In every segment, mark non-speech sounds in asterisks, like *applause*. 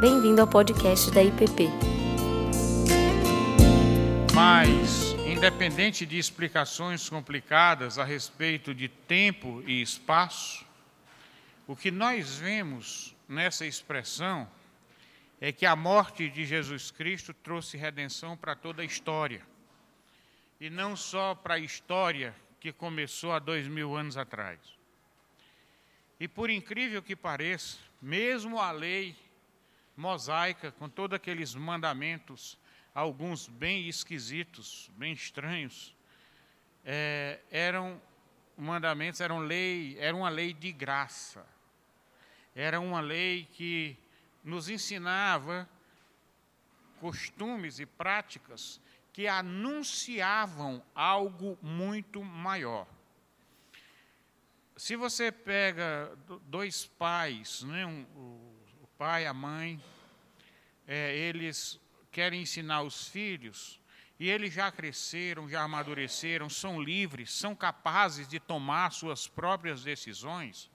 Bem-vindo ao podcast da IPP. Mas, independente de explicações complicadas a respeito de tempo e espaço, o que nós vemos nessa expressão é que a morte de Jesus Cristo trouxe redenção para toda a história. E não só para a história que começou há dois mil anos atrás. E por incrível que pareça, mesmo a lei mosaica, com todos aqueles mandamentos, alguns bem esquisitos, bem estranhos, é, eram mandamentos, eram lei, era uma lei de graça. Era uma lei que nos ensinava costumes e práticas que anunciavam algo muito maior. Se você pega dois pais, né, um, pai a mãe, é, eles querem ensinar os filhos, e eles já cresceram, já amadureceram, são livres, são capazes de tomar suas próprias decisões.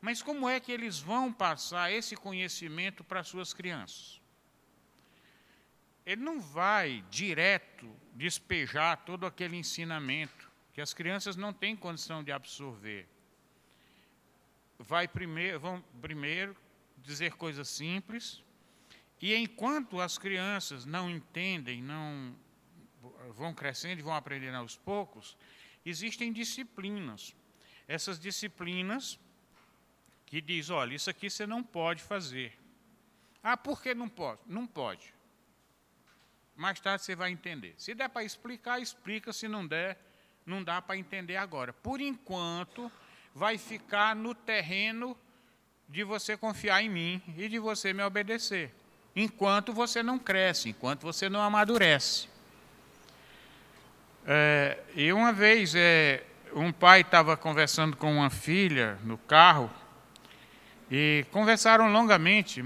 Mas como é que eles vão passar esse conhecimento para suas crianças? Ele não vai direto despejar todo aquele ensinamento que as crianças não têm condição de absorver vai primeiro, vão primeiro dizer coisas simples, e enquanto as crianças não entendem, não vão crescendo e vão aprendendo aos poucos, existem disciplinas. Essas disciplinas que diz, olha, isso aqui você não pode fazer. Ah, por que não pode? Não pode. Mais tarde você vai entender. Se der para explicar, explica. Se não der, não dá para entender agora. Por enquanto, vai ficar no terreno de você confiar em mim e de você me obedecer, enquanto você não cresce, enquanto você não amadurece. É, e uma vez é, um pai estava conversando com uma filha no carro e conversaram longamente,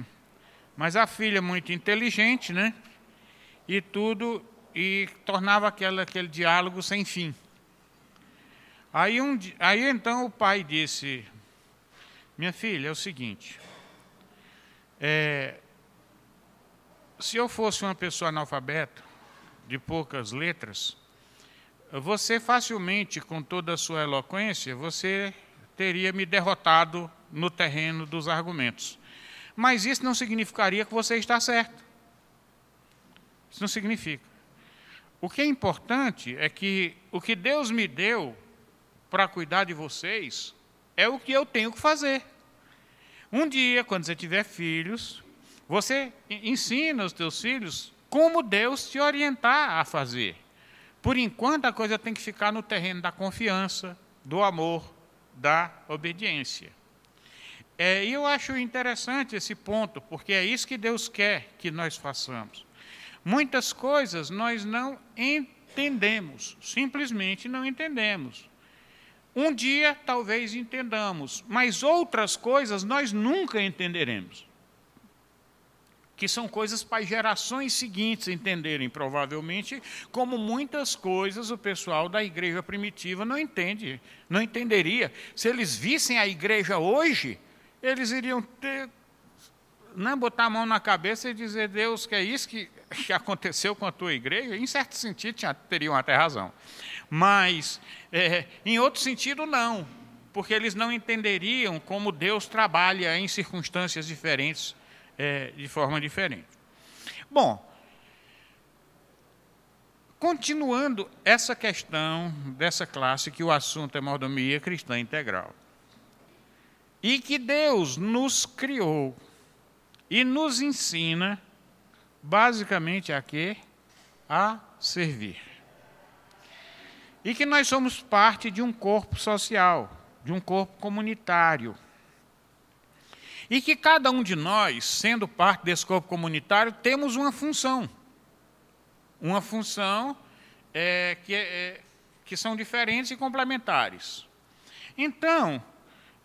mas a filha muito inteligente, né? E tudo e tornava aquele, aquele diálogo sem fim. Aí, um, aí então o pai disse: Minha filha, é o seguinte. É, se eu fosse uma pessoa analfabeta, de poucas letras, você facilmente, com toda a sua eloquência, você teria me derrotado no terreno dos argumentos. Mas isso não significaria que você está certo. Isso não significa. O que é importante é que o que Deus me deu para cuidar de vocês é o que eu tenho que fazer. Um dia, quando você tiver filhos, você ensina os teus filhos como Deus te orientar a fazer. Por enquanto, a coisa tem que ficar no terreno da confiança, do amor, da obediência. É, e eu acho interessante esse ponto, porque é isso que Deus quer que nós façamos. Muitas coisas nós não entendemos, simplesmente não entendemos. Um dia talvez entendamos, mas outras coisas nós nunca entenderemos. Que são coisas para gerações seguintes entenderem, provavelmente, como muitas coisas o pessoal da igreja primitiva não entende, não entenderia. Se eles vissem a igreja hoje, eles iriam ter, não né, botar a mão na cabeça e dizer, Deus, que é isso que, que aconteceu com a tua igreja? Em certo sentido, tinha, teriam até razão. Mas, é, em outro sentido, não, porque eles não entenderiam como Deus trabalha em circunstâncias diferentes, é, de forma diferente. Bom, continuando essa questão dessa classe, que o assunto é mordomia cristã integral. E que Deus nos criou e nos ensina, basicamente, a quê? A servir e que nós somos parte de um corpo social, de um corpo comunitário. E que cada um de nós, sendo parte desse corpo comunitário, temos uma função. Uma função é, que, é, que são diferentes e complementares. Então,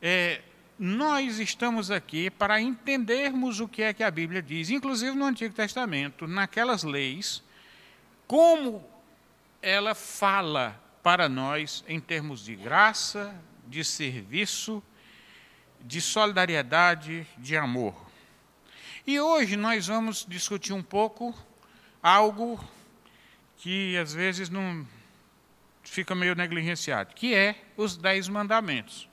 é, nós estamos aqui para entendermos o que é que a Bíblia diz, inclusive no Antigo Testamento, naquelas leis, como ela fala para nós em termos de graça, de serviço, de solidariedade, de amor. E hoje nós vamos discutir um pouco algo que às vezes não fica meio negligenciado, que é os dez mandamentos.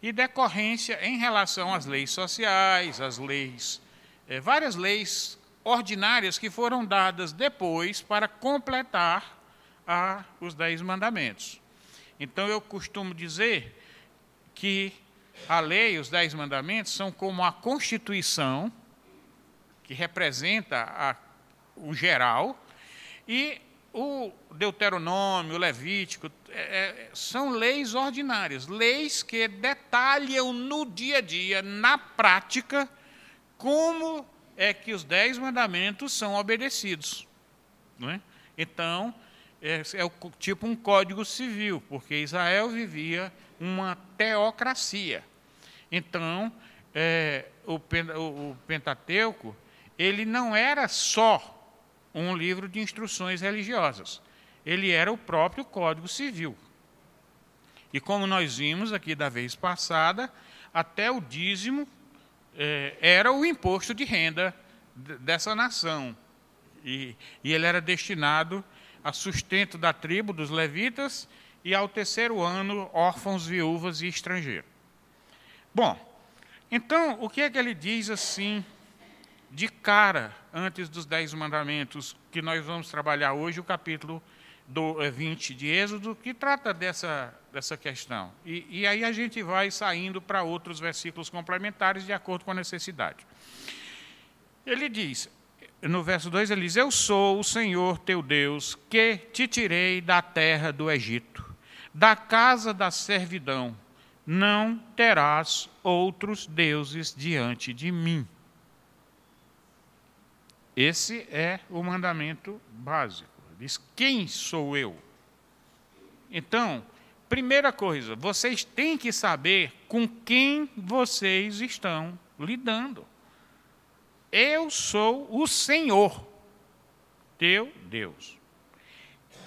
E decorrência em relação às leis sociais, às leis, é, várias leis ordinárias que foram dadas depois para completar a, os dez mandamentos. Então eu costumo dizer que a lei, os dez mandamentos, são como a Constituição, que representa a, o geral, e o Deuteronômio, o Levítico, é, é, são leis ordinárias, leis que detalham no dia a dia, na prática, como é que os dez mandamentos são obedecidos. É? Então, é, é o, tipo um código civil, porque Israel vivia uma teocracia. Então, é, o, o Pentateuco, ele não era só um livro de instruções religiosas. Ele era o próprio Código Civil. E como nós vimos aqui da vez passada, até o dízimo é, era o imposto de renda dessa nação. E, e ele era destinado a sustento da tribo dos levitas e ao terceiro ano órfãos, viúvas e estrangeiros. Bom, então o que é que ele diz assim de cara antes dos dez mandamentos que nós vamos trabalhar hoje, o capítulo do 20 eh, de Êxodo, que trata dessa, dessa questão. E, e aí a gente vai saindo para outros versículos complementares de acordo com a necessidade. Ele diz: no verso 2 ele diz: Eu sou o Senhor teu Deus, que te tirei da terra do Egito, da casa da servidão. Não terás outros deuses diante de mim. Esse é o mandamento básico. Diz: Quem sou eu? Então, primeira coisa, vocês têm que saber com quem vocês estão lidando. Eu sou o Senhor, teu Deus.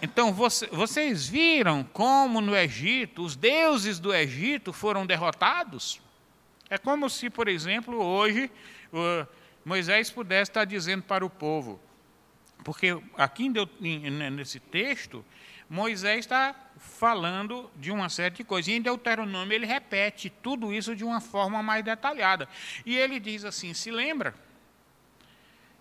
Então, vocês viram como no Egito os deuses do Egito foram derrotados? É como se, por exemplo, hoje Moisés pudesse estar dizendo para o povo, porque aqui nesse texto, Moisés está falando de uma série de coisas. E em Deuteronômio ele repete tudo isso de uma forma mais detalhada. E ele diz assim: se lembra?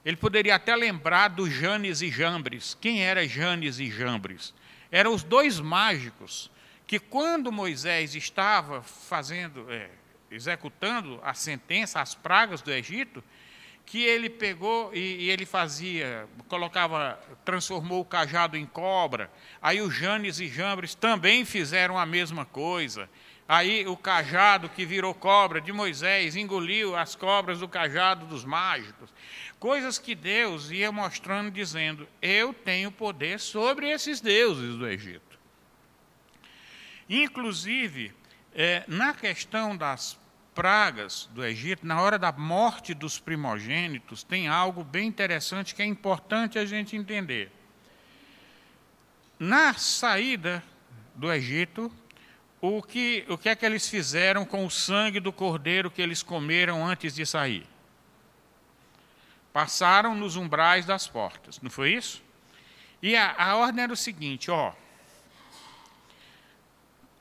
Ele poderia até lembrar dos Janes e Jambres. Quem era Janes e Jambres? Eram os dois mágicos que, quando Moisés estava fazendo, é, executando a sentença, as pragas do Egito, que ele pegou e, e, ele fazia, colocava, transformou o cajado em cobra. Aí os Janes e Jambres também fizeram a mesma coisa. Aí o cajado que virou cobra de Moisés engoliu as cobras do cajado dos mágicos. Coisas que Deus ia mostrando, dizendo: Eu tenho poder sobre esses deuses do Egito. Inclusive, é, na questão das pragas do Egito, na hora da morte dos primogênitos, tem algo bem interessante que é importante a gente entender. Na saída do Egito, o que, o que é que eles fizeram com o sangue do cordeiro que eles comeram antes de sair? passaram nos umbrais das portas, não foi isso? E a, a ordem era o seguinte: ó,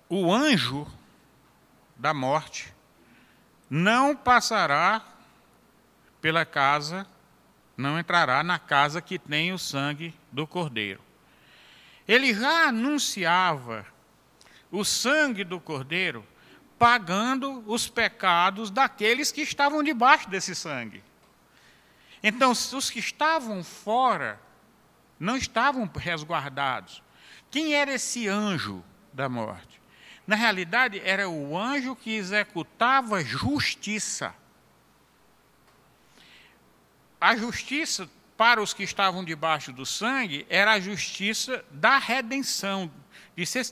o anjo da morte não passará pela casa, não entrará na casa que tem o sangue do cordeiro. Ele já anunciava o sangue do cordeiro pagando os pecados daqueles que estavam debaixo desse sangue. Então, os que estavam fora não estavam resguardados. Quem era esse anjo da morte? Na realidade, era o anjo que executava justiça. A justiça para os que estavam debaixo do sangue era a justiça da redenção,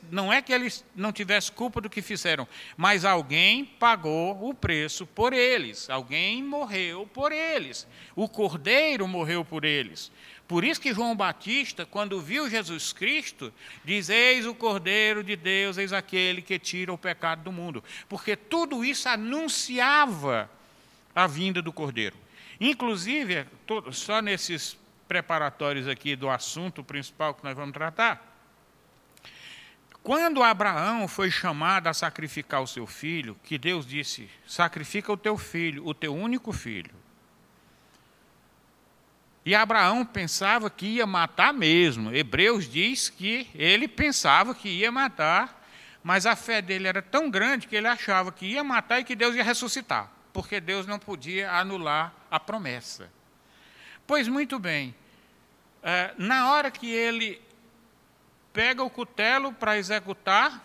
não é que eles não tivessem culpa do que fizeram, mas alguém pagou o preço por eles, alguém morreu por eles, o cordeiro morreu por eles. Por isso que João Batista, quando viu Jesus Cristo, diz: Eis o Cordeiro de Deus, eis aquele que tira o pecado do mundo. Porque tudo isso anunciava a vinda do Cordeiro. Inclusive, só nesses preparatórios aqui do assunto principal que nós vamos tratar, quando Abraão foi chamado a sacrificar o seu filho, que Deus disse: sacrifica o teu filho, o teu único filho. E Abraão pensava que ia matar mesmo. Hebreus diz que ele pensava que ia matar, mas a fé dele era tão grande que ele achava que ia matar e que Deus ia ressuscitar, porque Deus não podia anular a promessa. Pois muito bem, é, na hora que ele pega o cutelo para executar,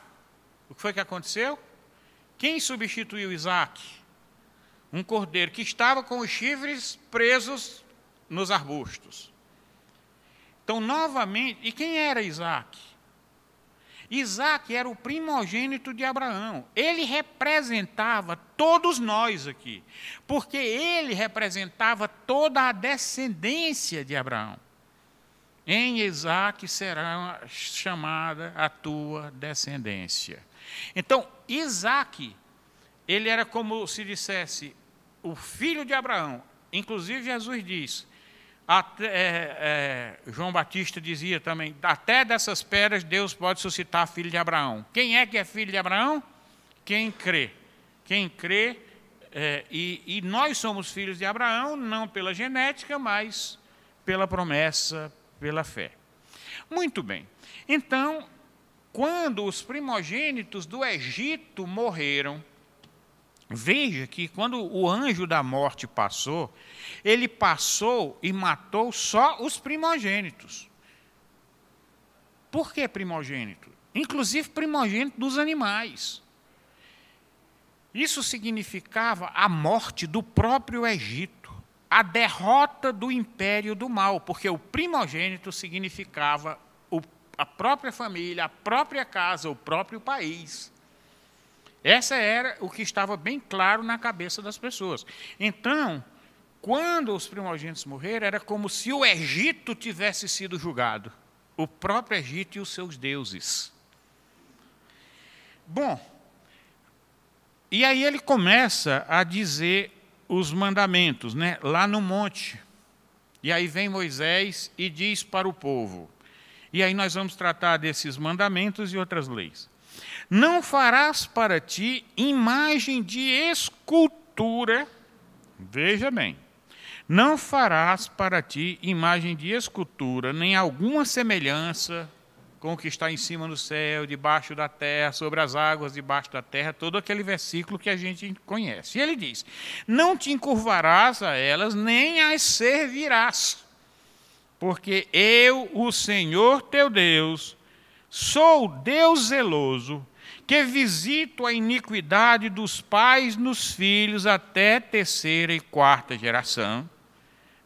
o que foi que aconteceu? Quem substituiu Isaac? Um cordeiro que estava com os chifres presos nos arbustos. Então, novamente, e quem era Isaac? Isaac era o primogênito de Abraão. Ele representava todos nós aqui, porque ele representava toda a descendência de Abraão. Em Isaac será chamada a tua descendência. Então, Isaac, ele era como se dissesse o filho de Abraão. Inclusive, Jesus diz: até, é, é, João Batista dizia também: até dessas pedras Deus pode suscitar filho de Abraão. Quem é que é filho de Abraão? Quem crê. Quem crê, é, e, e nós somos filhos de Abraão, não pela genética, mas pela promessa, pela fé. Muito bem. Então, quando os primogênitos do Egito morreram, Veja que quando o anjo da morte passou, ele passou e matou só os primogênitos. Por que primogênito? Inclusive primogênito dos animais. Isso significava a morte do próprio Egito, a derrota do império do mal, porque o primogênito significava a própria família, a própria casa, o próprio país. Essa era o que estava bem claro na cabeça das pessoas. Então, quando os primogênitos morreram, era como se o Egito tivesse sido julgado. O próprio Egito e os seus deuses. Bom, e aí ele começa a dizer os mandamentos, né, lá no monte. E aí vem Moisés e diz para o povo. E aí nós vamos tratar desses mandamentos e outras leis. Não farás para ti imagem de escultura. Veja bem. Não farás para ti imagem de escultura, nem alguma semelhança com o que está em cima do céu, debaixo da terra, sobre as águas debaixo da terra, todo aquele versículo que a gente conhece. E ele diz: Não te encurvarás a elas, nem as servirás, porque eu, o Senhor teu Deus, sou Deus zeloso, que visito a iniquidade dos pais nos filhos até terceira e quarta geração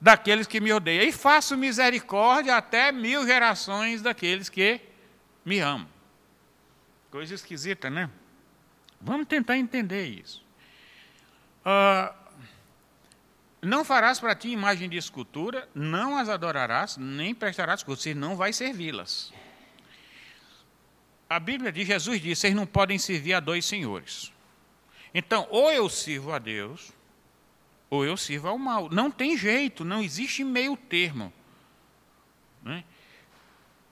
daqueles que me odeiam, e faço misericórdia até mil gerações daqueles que me amam. Coisa esquisita, né? Vamos tentar entender isso. Uh, não farás para ti imagem de escultura, não as adorarás, nem prestarás culto, você não vai servi-las a Bíblia diz, Jesus disse, vocês não podem servir a dois senhores. Então, ou eu sirvo a Deus, ou eu sirvo ao mal. Não tem jeito, não existe meio termo. Né?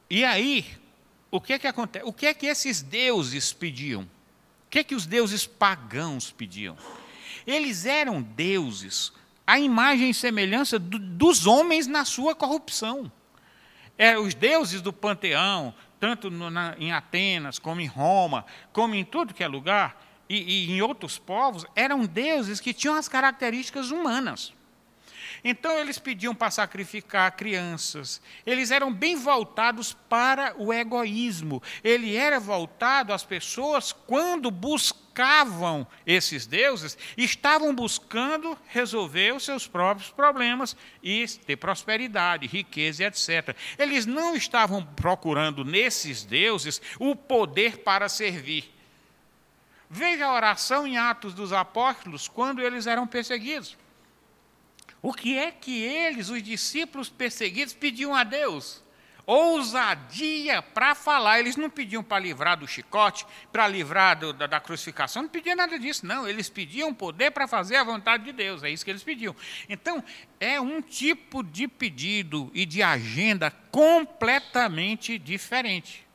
E aí, o que é que acontece? O que é que esses deuses pediam? O que é que os deuses pagãos pediam? Eles eram deuses, a imagem e semelhança do, dos homens na sua corrupção. É, os deuses do panteão, tanto no, na, em Atenas, como em Roma, como em tudo que é lugar, e, e em outros povos, eram deuses que tinham as características humanas. Então eles pediam para sacrificar crianças. Eles eram bem voltados para o egoísmo. Ele era voltado às pessoas quando buscavam esses deuses, estavam buscando resolver os seus próprios problemas e ter prosperidade, riqueza, etc. Eles não estavam procurando nesses deuses o poder para servir. Veja a oração em Atos dos Apóstolos quando eles eram perseguidos. O que é que eles, os discípulos perseguidos, pediam a Deus? ousadia para falar. Eles não pediam para livrar do chicote, para livrar do, da, da, crucificação, não pediam nada disso, não. Eles pediam poder para fazer a vontade de Deus, é isso que eles pediam. Então, é um tipo de pedido e de agenda completamente diferente.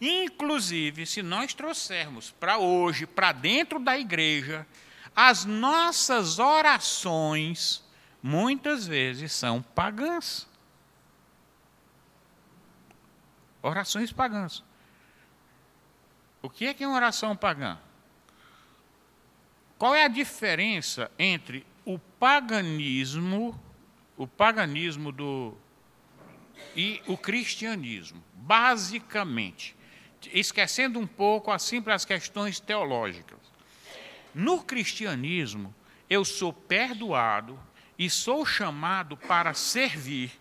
Inclusive, se nós trouxermos para hoje, para dentro da igreja, as nossas orações, muitas vezes são pagãs. Orações pagãs. O que é que é uma oração pagã? Qual é a diferença entre o paganismo, o paganismo do e o cristianismo? Basicamente, esquecendo um pouco assim para as questões teológicas. No cristianismo, eu sou perdoado e sou chamado para servir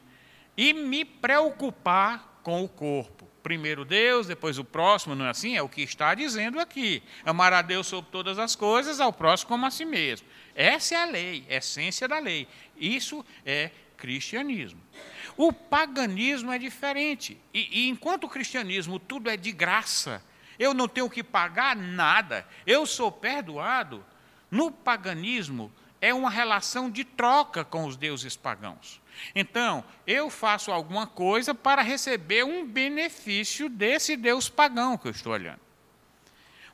e me preocupar com o corpo. Primeiro Deus, depois o próximo, não é assim? É o que está dizendo aqui. Amar a Deus sobre todas as coisas, ao próximo como a si mesmo. Essa é a lei, a essência da lei. Isso é cristianismo. O paganismo é diferente. E, e enquanto o cristianismo tudo é de graça, eu não tenho que pagar nada, eu sou perdoado. No paganismo, é uma relação de troca com os deuses pagãos. Então, eu faço alguma coisa para receber um benefício desse Deus pagão que eu estou olhando.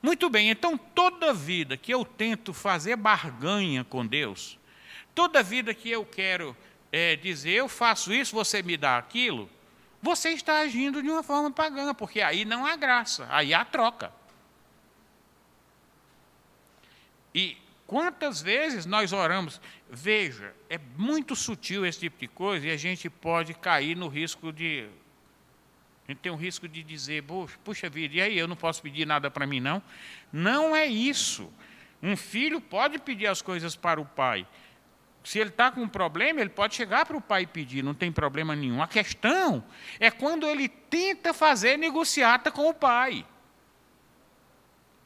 Muito bem, então toda vida que eu tento fazer barganha com Deus, toda vida que eu quero é, dizer eu faço isso, você me dá aquilo, você está agindo de uma forma pagã, porque aí não há graça, aí há troca. E Quantas vezes nós oramos? Veja, é muito sutil esse tipo de coisa e a gente pode cair no risco de. A gente tem o risco de dizer, puxa vida, e aí eu não posso pedir nada para mim, não? Não é isso. Um filho pode pedir as coisas para o pai. Se ele está com um problema, ele pode chegar para o pai e pedir, não tem problema nenhum. A questão é quando ele tenta fazer negociata com o pai.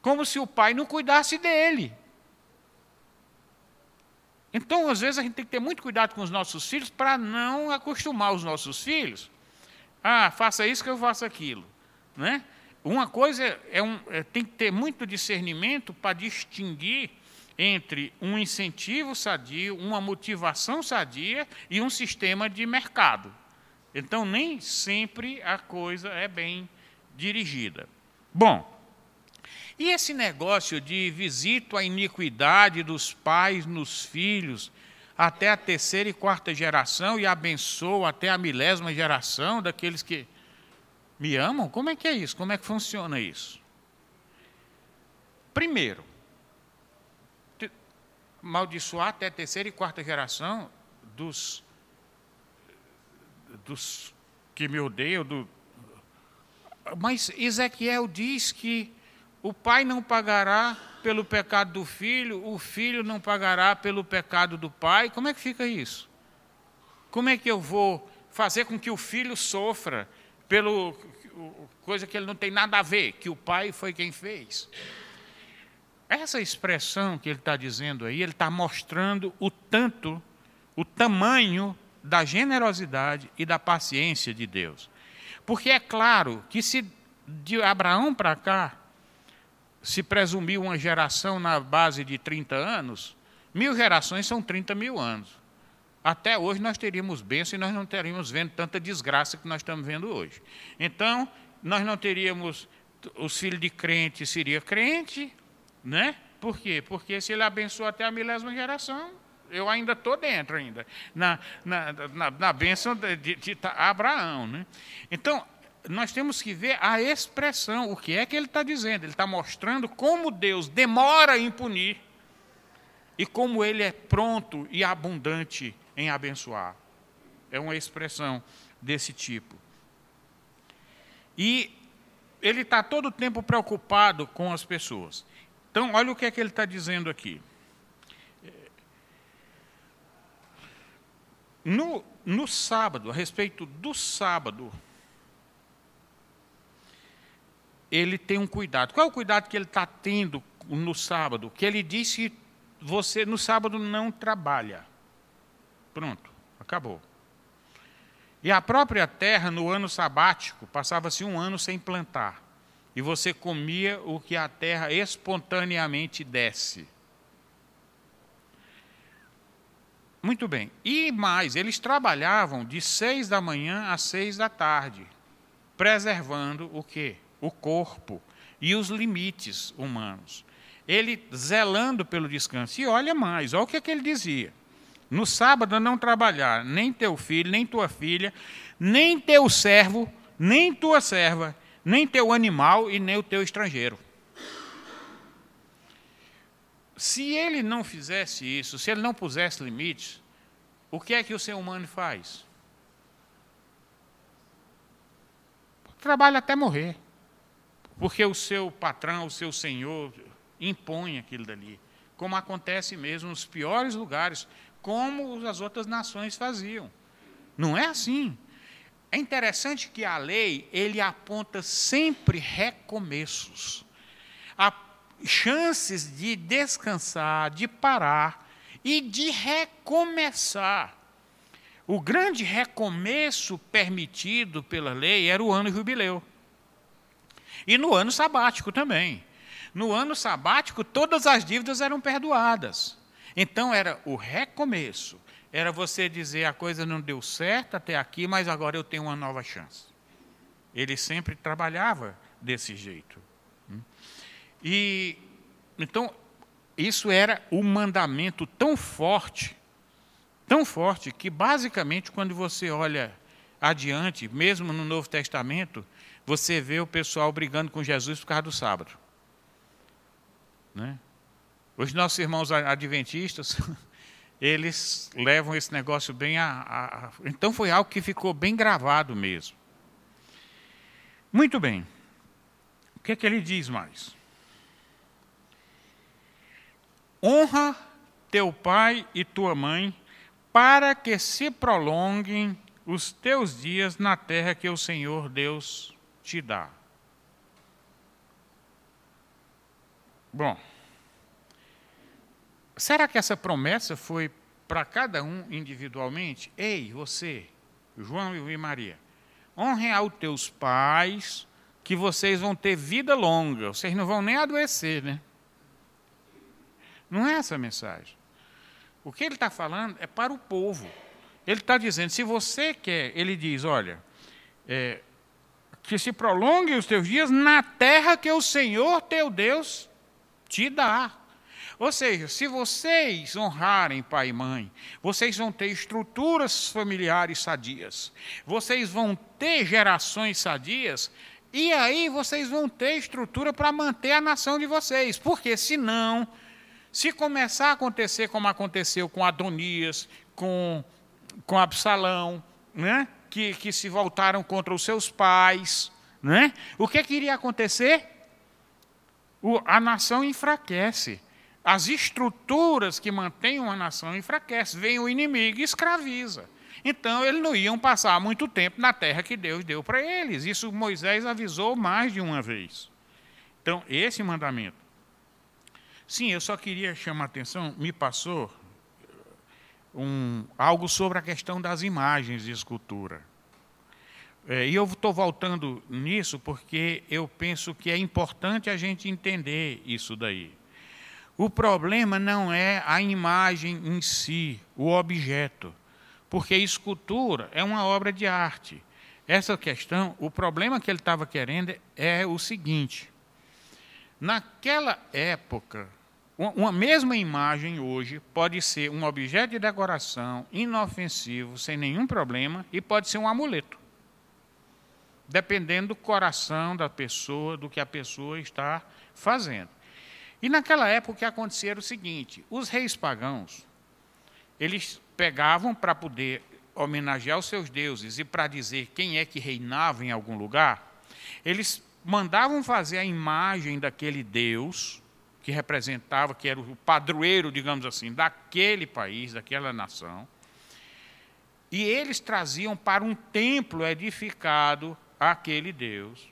Como se o pai não cuidasse dele. Então, às vezes, a gente tem que ter muito cuidado com os nossos filhos para não acostumar os nossos filhos. Ah, faça isso que eu faço aquilo. Né? Uma coisa é, um, é tem que ter muito discernimento para distinguir entre um incentivo sadio, uma motivação sadia e um sistema de mercado. Então, nem sempre a coisa é bem dirigida. Bom, e esse negócio de visito a iniquidade dos pais nos filhos, até a terceira e quarta geração, e abençoo até a milésima geração daqueles que me amam? Como é que é isso? Como é que funciona isso? Primeiro, maldiçoar até a terceira e quarta geração dos, dos que me odeiam. Do... Mas Ezequiel diz que o pai não pagará pelo pecado do filho, o filho não pagará pelo pecado do pai. Como é que fica isso? Como é que eu vou fazer com que o filho sofra pelo coisa que ele não tem nada a ver, que o pai foi quem fez? Essa expressão que ele está dizendo aí, ele está mostrando o tanto, o tamanho da generosidade e da paciência de Deus. Porque é claro que se de Abraão para cá, se presumiu uma geração na base de 30 anos, mil gerações são 30 mil anos. Até hoje nós teríamos bênção e nós não teríamos vendo tanta desgraça que nós estamos vendo hoje. Então, nós não teríamos, os filhos de crente seria crente, né? Por quê? Porque se ele abençoou até a milésima geração, eu ainda estou dentro ainda, na, na, na, na bênção de, de, de Abraão. Né? Então, nós temos que ver a expressão, o que é que ele está dizendo. Ele está mostrando como Deus demora em punir e como ele é pronto e abundante em abençoar. É uma expressão desse tipo. E ele está todo o tempo preocupado com as pessoas. Então, olha o que é que ele está dizendo aqui. No, no sábado, a respeito do sábado, ele tem um cuidado. Qual é o cuidado que ele está tendo no sábado? Que ele disse que você no sábado não trabalha. Pronto, acabou. E a própria terra, no ano sabático, passava-se um ano sem plantar. E você comia o que a terra espontaneamente desce. Muito bem. E mais, eles trabalhavam de seis da manhã às seis da tarde, preservando o quê? O corpo e os limites humanos. Ele zelando pelo descanso. E olha mais, olha o que, é que ele dizia. No sábado não trabalhar, nem teu filho, nem tua filha, nem teu servo, nem tua serva, nem teu animal e nem o teu estrangeiro. Se ele não fizesse isso, se ele não pusesse limites, o que é que o ser humano faz? Trabalha até morrer. Porque o seu patrão, o seu senhor, impõe aquilo dali. Como acontece mesmo nos piores lugares, como as outras nações faziam. Não é assim. É interessante que a lei ele aponta sempre recomeços. Chances de descansar, de parar e de recomeçar. O grande recomeço permitido pela lei era o ano jubileu. E no ano sabático também. No ano sabático, todas as dívidas eram perdoadas. Então era o recomeço. Era você dizer a coisa não deu certo até aqui, mas agora eu tenho uma nova chance. Ele sempre trabalhava desse jeito. E então isso era o um mandamento tão forte, tão forte que basicamente quando você olha adiante, mesmo no Novo Testamento, você vê o pessoal brigando com Jesus por causa do sábado. Né? Os nossos irmãos adventistas, *laughs* eles levam esse negócio bem a, a, Então foi algo que ficou bem gravado mesmo. Muito bem. O que é que ele diz mais? Honra teu pai e tua mãe, para que se prolonguem os teus dias na terra que o Senhor Deus te dá. Bom, será que essa promessa foi para cada um individualmente? Ei, você, João e Maria, honrem aos teus pais, que vocês vão ter vida longa, vocês não vão nem adoecer, né? Não é essa a mensagem. O que ele está falando é para o povo. Ele está dizendo, se você quer, ele diz, olha, é, que se prolonguem os teus dias na terra que o Senhor teu Deus te dá. Ou seja, se vocês honrarem pai e mãe, vocês vão ter estruturas familiares sadias, vocês vão ter gerações sadias, e aí vocês vão ter estrutura para manter a nação de vocês. Porque senão, se começar a acontecer como aconteceu com Adonias, com, com Absalão, né? Que, que se voltaram contra os seus pais, né? o que, que iria acontecer? O, a nação enfraquece. As estruturas que mantêm uma nação enfraquecem. Vem o inimigo e escraviza. Então, eles não iam passar muito tempo na terra que Deus deu para eles. Isso Moisés avisou mais de uma vez. Então, esse mandamento. Sim, eu só queria chamar a atenção, me passou um, algo sobre a questão das imagens de escultura. É, e eu estou voltando nisso porque eu penso que é importante a gente entender isso daí. O problema não é a imagem em si, o objeto, porque escultura é uma obra de arte. Essa questão, o problema que ele estava querendo é o seguinte: naquela época, uma mesma imagem hoje pode ser um objeto de decoração inofensivo, sem nenhum problema, e pode ser um amuleto, dependendo do coração da pessoa, do que a pessoa está fazendo. E naquela época o que acontecia era o seguinte: os reis pagãos, eles pegavam para poder homenagear os seus deuses e para dizer quem é que reinava em algum lugar, eles mandavam fazer a imagem daquele deus que representava, que era o padroeiro, digamos assim, daquele país, daquela nação. E eles traziam para um templo edificado aquele Deus.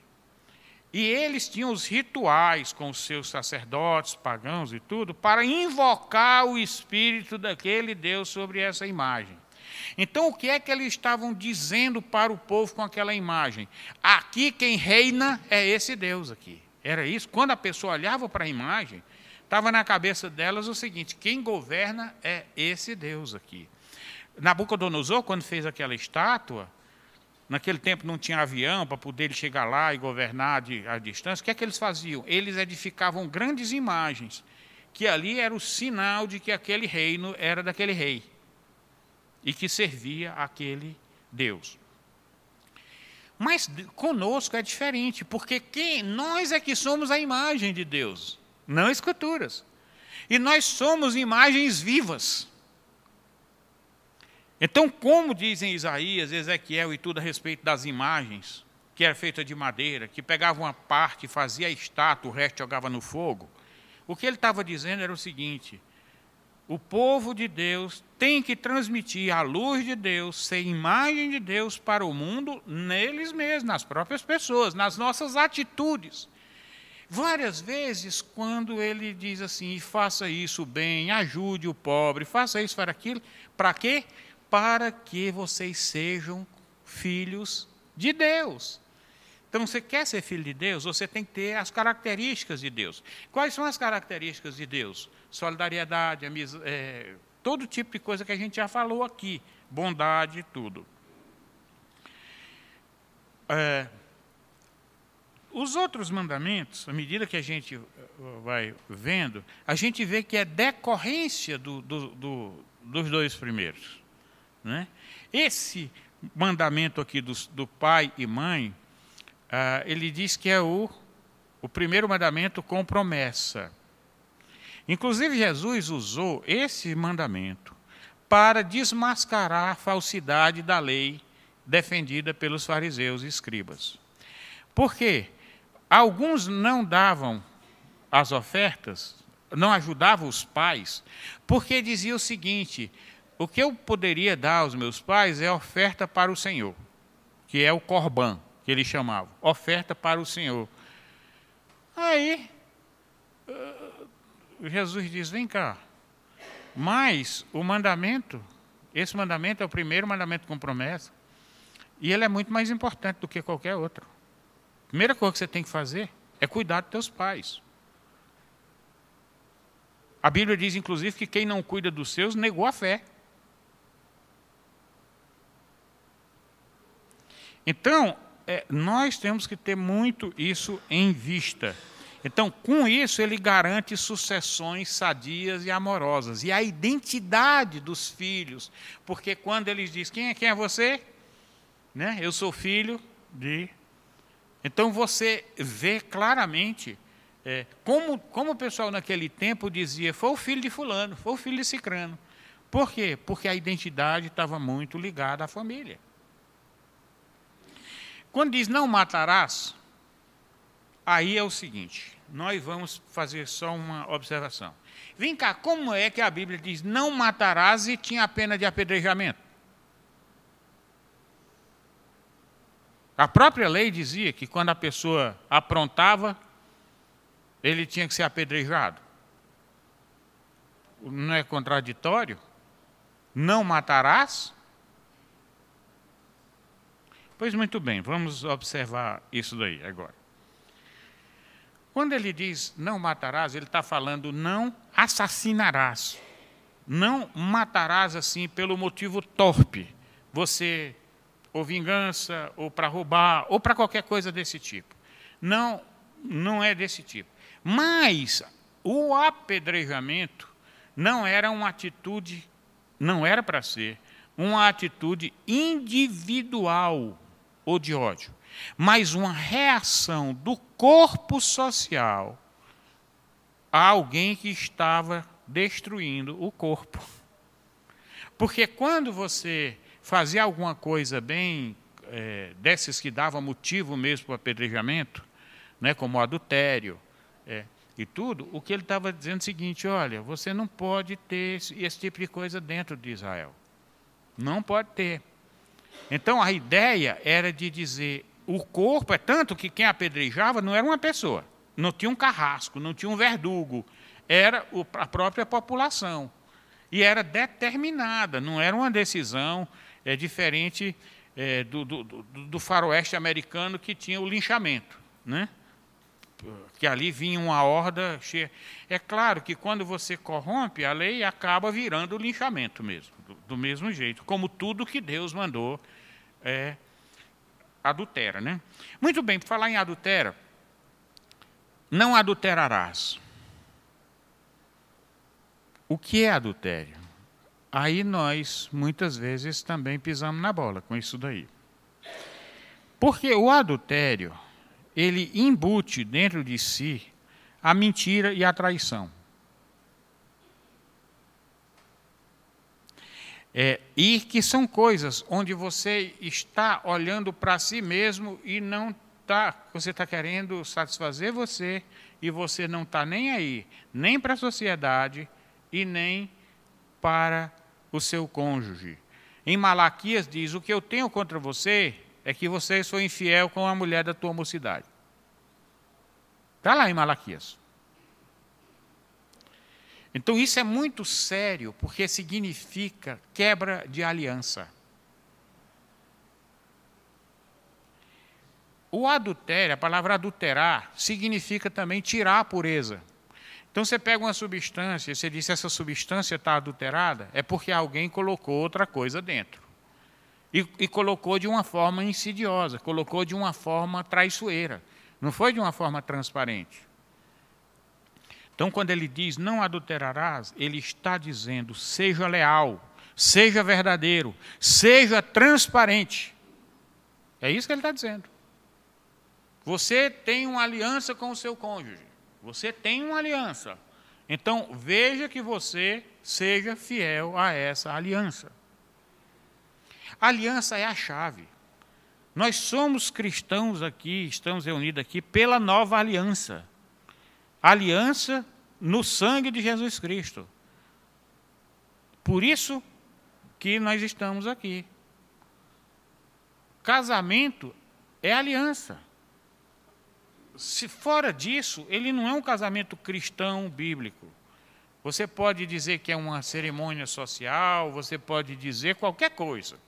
E eles tinham os rituais com os seus sacerdotes pagãos e tudo, para invocar o espírito daquele Deus sobre essa imagem. Então, o que é que eles estavam dizendo para o povo com aquela imagem? Aqui quem reina é esse Deus aqui. Era isso. Quando a pessoa olhava para a imagem, estava na cabeça delas o seguinte: quem governa é esse Deus aqui. Nabucodonosor, quando fez aquela estátua, naquele tempo não tinha avião para poder ele chegar lá e governar à distância, o que é que eles faziam? Eles edificavam grandes imagens, que ali era o sinal de que aquele reino era daquele rei e que servia aquele Deus. Mas conosco é diferente, porque quem, nós é que somos a imagem de Deus, não esculturas. E nós somos imagens vivas. Então, como dizem Isaías, Ezequiel e tudo a respeito das imagens, que era feita de madeira, que pegava uma parte, fazia a estátua, o resto jogava no fogo, o que ele estava dizendo era o seguinte: o povo de Deus tem que transmitir a luz de Deus, ser imagem de Deus para o mundo neles mesmos, nas próprias pessoas, nas nossas atitudes. Várias vezes, quando ele diz assim, faça isso bem, ajude o pobre, faça isso para aquilo, para quê? Para que vocês sejam filhos de Deus. Então, você quer ser filho de Deus, você tem que ter as características de Deus. Quais são as características de Deus? Solidariedade, é, todo tipo de coisa que a gente já falou aqui, bondade, tudo. É, os outros mandamentos, à medida que a gente eh, vai vendo, a gente vê que é decorrência do, do, do, dos dois primeiros. Né? Esse mandamento aqui do, do pai e mãe, ah, ele diz que é o, o primeiro mandamento com promessa. Inclusive, Jesus usou esse mandamento para desmascarar a falsidade da lei defendida pelos fariseus e escribas. Por quê? Alguns não davam as ofertas, não ajudavam os pais, porque dizia o seguinte: o que eu poderia dar aos meus pais é oferta para o Senhor, que é o corban que eles chamavam, oferta para o Senhor. Aí, Jesus diz: vem cá, mas o mandamento, esse mandamento é o primeiro mandamento com promessa, e ele é muito mais importante do que qualquer outro. A primeira coisa que você tem que fazer é cuidar dos teus pais. A Bíblia diz, inclusive, que quem não cuida dos seus negou a fé. Então, é, nós temos que ter muito isso em vista. Então, com isso, ele garante sucessões sadias e amorosas. E a identidade dos filhos, porque quando eles dizem: Quem é, quem é você? Né? Eu sou filho de. Então, você vê claramente é, como, como o pessoal naquele tempo dizia: Foi o filho de Fulano, foi o filho de Cicrano. Por quê? Porque a identidade estava muito ligada à família. Quando diz não matarás, aí é o seguinte: nós vamos fazer só uma observação. Vem cá, como é que a Bíblia diz não matarás e tinha a pena de apedrejamento? A própria lei dizia que quando a pessoa aprontava, ele tinha que ser apedrejado. Não é contraditório? Não matarás? Pois muito bem, vamos observar isso daí agora. Quando ele diz não matarás, ele está falando não assassinarás. Não matarás assim pelo motivo torpe. Você, ou vingança, ou para roubar, ou para qualquer coisa desse tipo. Não, não é desse tipo. Mas o apedrejamento não era uma atitude, não era para ser, uma atitude individual ou de ódio, mas uma reação do corpo social a alguém que estava destruindo o corpo. Porque quando você fazia alguma coisa bem é, dessas que dava motivo mesmo para o apedrejamento, né, como adultério é, e tudo, o que ele estava dizendo é o seguinte: olha, você não pode ter esse, esse tipo de coisa dentro de Israel. Não pode ter. Então a ideia era de dizer: o corpo é tanto que quem apedrejava não era uma pessoa, não tinha um carrasco, não tinha um verdugo, era a própria população. E era determinada, não era uma decisão é, diferente é, do, do, do, faroeste americano que tinha o linchamento. Né? que ali vinha uma horda cheia. É claro que quando você corrompe, a lei acaba virando o linchamento mesmo, do, do mesmo jeito, como tudo que Deus mandou é, adultera. Né? Muito bem, para falar em adultera, não adulterarás. O que é adultério? Aí nós, muitas vezes, também pisamos na bola com isso daí. Porque o adultério ele embute dentro de si a mentira e a traição. É, e que são coisas onde você está olhando para si mesmo e não está, você está querendo satisfazer você e você não está nem aí, nem para a sociedade e nem para o seu cônjuge. Em Malaquias diz: O que eu tenho contra você é que você foi infiel com a mulher da tua mocidade. Está lá em Malaquias. Então isso é muito sério, porque significa quebra de aliança. O adultério, a palavra adulterar, significa também tirar a pureza. Então você pega uma substância, você diz essa substância está adulterada, é porque alguém colocou outra coisa dentro. E, e, colocou de uma forma insidiosa, colocou de uma forma traiçoeira, não foi de uma forma transparente. Então, quando ele diz não adulterarás, ele está dizendo seja leal, seja verdadeiro, seja transparente. É isso que ele está dizendo. Você tem uma aliança com o seu cônjuge, você tem uma aliança. Então, veja que você seja fiel a essa aliança. A aliança é a chave. Nós somos cristãos aqui, estamos reunidos aqui pela nova aliança. Aliança no sangue de Jesus Cristo. Por isso que nós estamos aqui. Casamento é aliança. Se fora disso, ele não é um casamento cristão bíblico. Você pode dizer que é uma cerimônia social, você pode dizer qualquer coisa.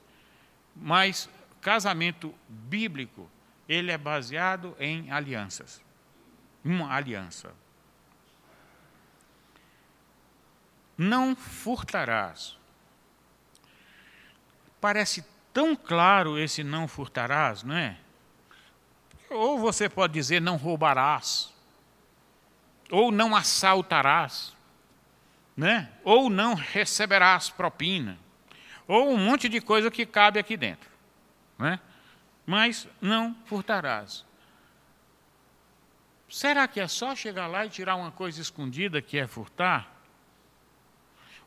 Mas casamento bíblico, ele é baseado em alianças. Uma aliança. Não furtarás. Parece tão claro esse não furtarás, não é? Ou você pode dizer não roubarás, ou não assaltarás, né? ou não receberás propina ou um monte de coisa que cabe aqui dentro. Né? Mas não furtarás. Será que é só chegar lá e tirar uma coisa escondida que é furtar?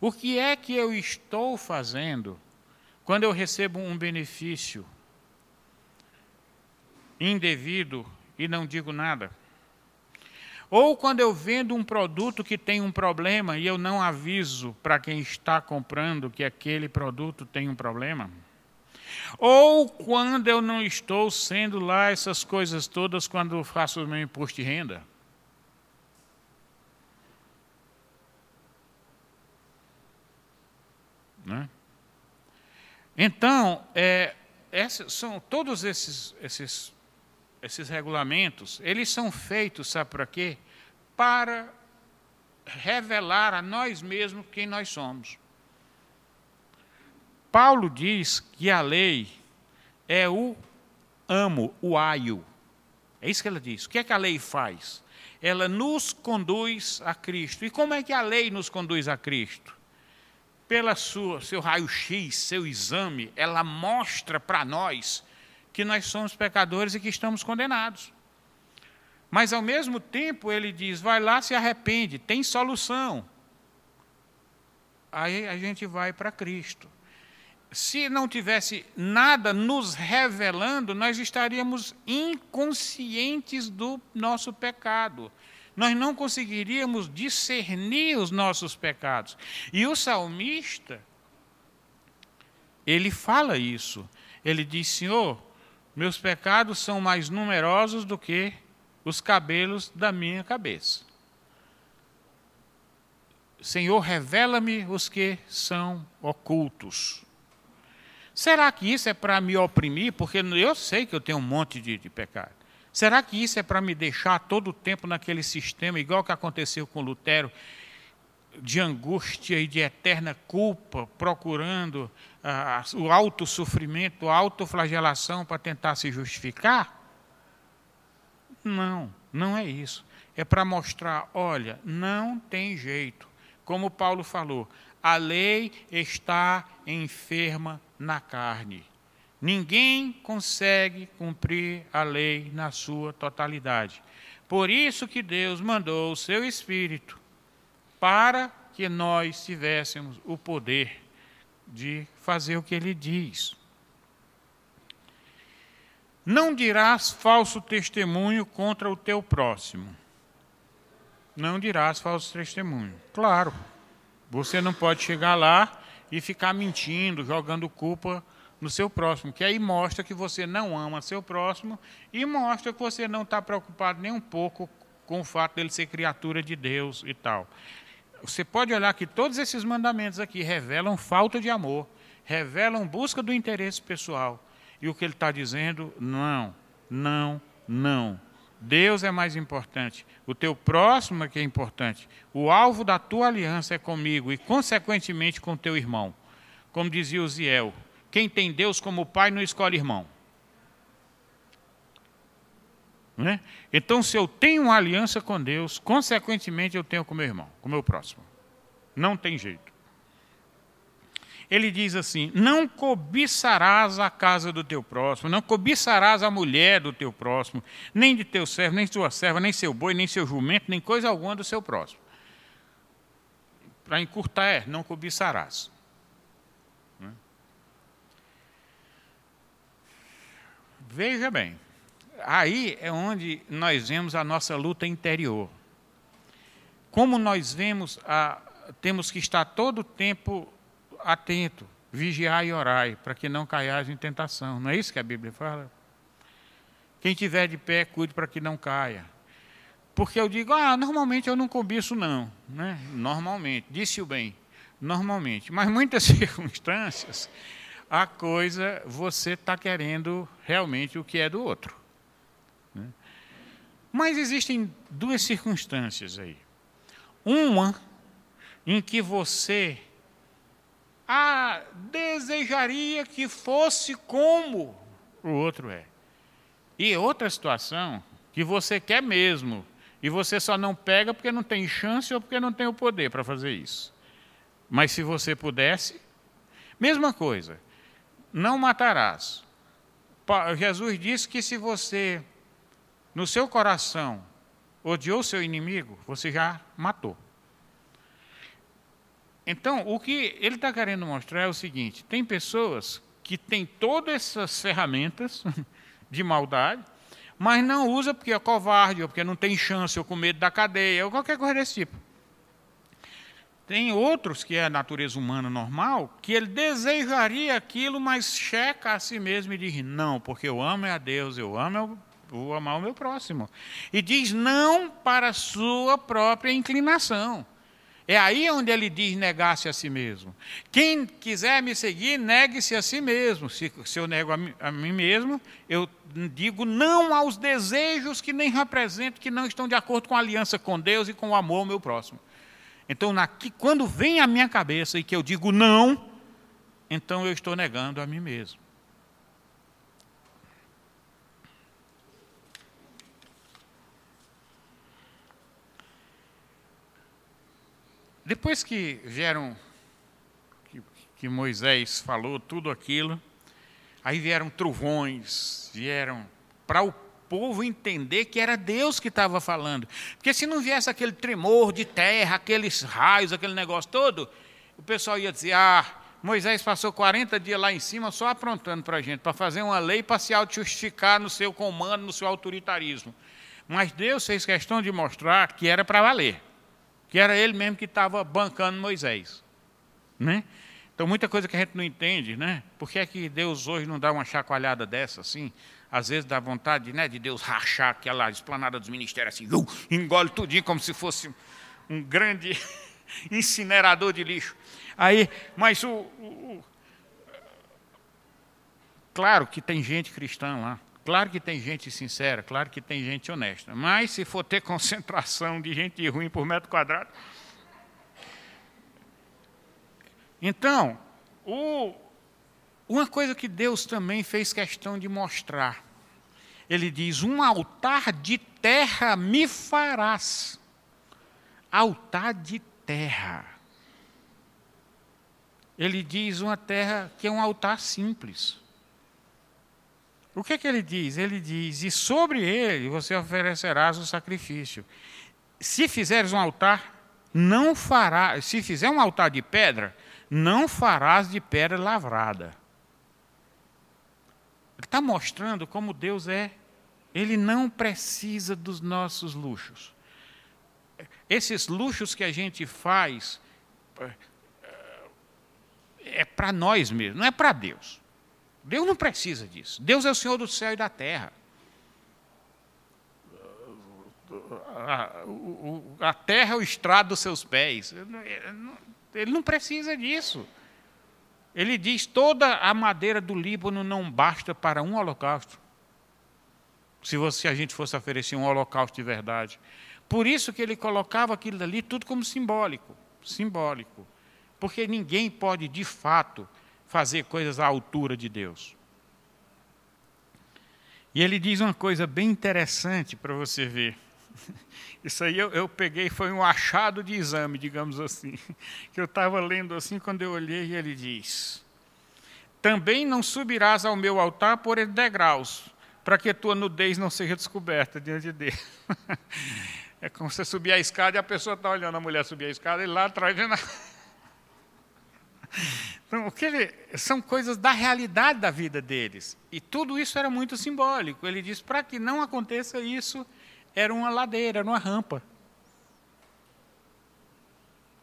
O que é que eu estou fazendo quando eu recebo um benefício indevido e não digo nada? Ou quando eu vendo um produto que tem um problema e eu não aviso para quem está comprando que aquele produto tem um problema. Ou quando eu não estou sendo lá essas coisas todas quando faço o meu imposto de renda. Né? Então, é, esses, são todos esses, esses esses regulamentos, eles são feitos, sabe para quê? Para revelar a nós mesmos quem nós somos. Paulo diz que a lei é o amo, o aio. É isso que ela diz. O que é que a lei faz? Ela nos conduz a Cristo. E como é que a lei nos conduz a Cristo? Pela sua, seu raio-x, seu exame, ela mostra para nós que nós somos pecadores e que estamos condenados. Mas ao mesmo tempo ele diz: vai lá, se arrepende, tem solução. Aí a gente vai para Cristo. Se não tivesse nada nos revelando, nós estaríamos inconscientes do nosso pecado. Nós não conseguiríamos discernir os nossos pecados. E o salmista, ele fala isso. Ele diz: Senhor, meus pecados são mais numerosos do que os cabelos da minha cabeça. Senhor, revela-me os que são ocultos. Será que isso é para me oprimir? Porque eu sei que eu tenho um monte de, de pecado. Será que isso é para me deixar todo o tempo naquele sistema, igual que aconteceu com Lutero, de angústia e de eterna culpa, procurando ah, o autossofrimento, a autoflagelação para tentar se justificar? Não, não é isso. É para mostrar, olha, não tem jeito. Como Paulo falou, a lei está enferma na carne. Ninguém consegue cumprir a lei na sua totalidade. Por isso que Deus mandou o seu Espírito para que nós tivéssemos o poder de fazer o que ele diz. Não dirás falso testemunho contra o teu próximo. Não dirás falso testemunho. Claro, você não pode chegar lá e ficar mentindo, jogando culpa no seu próximo, que aí mostra que você não ama seu próximo e mostra que você não está preocupado nem um pouco com o fato dele ser criatura de Deus e tal. Você pode olhar que todos esses mandamentos aqui revelam falta de amor, revelam busca do interesse pessoal. E o que ele está dizendo, não, não, não. Deus é mais importante. O teu próximo é que é importante. O alvo da tua aliança é comigo e, consequentemente, com teu irmão. Como dizia o Ziel, quem tem Deus como pai não escolhe irmão. Né? Então, se eu tenho uma aliança com Deus, consequentemente eu tenho com meu irmão, com meu próximo. Não tem jeito. Ele diz assim: Não cobiçarás a casa do teu próximo, não cobiçarás a mulher do teu próximo, nem de teu servo, nem sua serva, nem seu boi, nem seu jumento, nem coisa alguma do seu próximo. Para encurtar é: não cobiçarás. Veja bem, aí é onde nós vemos a nossa luta interior. Como nós vemos, a, temos que estar todo o tempo atento, vigiai e orai, para que não caiais em tentação. Não é isso que a Bíblia fala? Quem tiver de pé, cuide para que não caia. Porque eu digo, ah, normalmente eu não cobiço, não. Né? Normalmente, disse o bem, normalmente. Mas muitas *laughs* circunstâncias, a coisa, você está querendo realmente o que é do outro. Né? Mas existem duas circunstâncias aí. Uma em que você ah, desejaria que fosse como o outro é. E outra situação que você quer mesmo, e você só não pega porque não tem chance ou porque não tem o poder para fazer isso. Mas se você pudesse, mesma coisa, não matarás. Jesus disse que se você, no seu coração, odiou seu inimigo, você já matou. Então, o que ele está querendo mostrar é o seguinte: tem pessoas que têm todas essas ferramentas *laughs* de maldade, mas não usa porque é covarde, ou porque não tem chance, ou com medo da cadeia, ou qualquer coisa desse tipo. Tem outros que é a natureza humana normal, que ele desejaria aquilo, mas checa a si mesmo e diz: não, porque eu amo a Deus, eu amo, eu vou amar o meu próximo. E diz não para a sua própria inclinação. É aí onde ele diz negar-se a si mesmo. Quem quiser me seguir, negue-se a si mesmo. Se, se eu nego a mim, a mim, mesmo, eu digo não aos desejos que nem representam, que não estão de acordo com a aliança com Deus e com o amor ao meu próximo. Então, naqui, quando vem à minha cabeça e que eu digo não, então eu estou negando a mim mesmo. Depois que vieram, que, que Moisés falou tudo aquilo, aí vieram trovões, vieram para o povo entender que era Deus que estava falando. Porque se não viesse aquele tremor de terra, aqueles raios, aquele negócio todo, o pessoal ia dizer: ah, Moisés passou 40 dias lá em cima só aprontando para a gente, para fazer uma lei para se auto-justificar no seu comando, no seu autoritarismo. Mas Deus fez questão de mostrar que era para valer que era ele mesmo que estava bancando Moisés. Né? Então, muita coisa que a gente não entende, né? Por que é que Deus hoje não dá uma chacoalhada dessa assim? Às vezes dá vontade né, de Deus rachar aquela esplanada dos ministérios assim, uh, engole tudinho como se fosse um grande *laughs* incinerador de lixo. Aí, mas o, o, o, Claro que tem gente cristã lá. Claro que tem gente sincera, claro que tem gente honesta. Mas se for ter *laughs* concentração de gente ruim por metro quadrado. Então, o, uma coisa que Deus também fez questão de mostrar. Ele diz: Um altar de terra me farás. Altar de terra. Ele diz uma terra que é um altar simples. O que, é que ele diz? Ele diz: E sobre ele você oferecerás o sacrifício. Se fizeres um altar, não fará. Se fizer um altar de pedra, não farás de pedra lavrada. Está mostrando como Deus é. Ele não precisa dos nossos luxos. Esses luxos que a gente faz é, é para nós mesmos, não é para Deus. Deus não precisa disso. Deus é o Senhor do céu e da terra. A, terra é o estrado dos seus pés. Ele não precisa disso. Ele diz: toda a madeira do Líbano não basta para um holocausto. Se, você, se a gente fosse oferecer um holocausto de verdade. Por isso que ele colocava aquilo ali tudo como simbólico. Simbólico. Porque ninguém pode, de fato, fazer coisas à altura de Deus. E ele diz uma coisa bem interessante para você ver. *laughs* Isso aí eu, eu, peguei, foi um achado de exame, digamos assim, *laughs* que eu estava lendo assim quando eu olhei e ele diz: Também não subirás ao meu altar por degraus, para que tua nudez não seja descoberta diante dele. *laughs* É como você subir a escada e a pessoa está olhando a mulher subir a escada e lá atrás vendo. Então, o que ele, são coisas da realidade da vida deles. E tudo isso era muito simbólico. Ele diz: para que não aconteça isso, era uma ladeira, era uma rampa.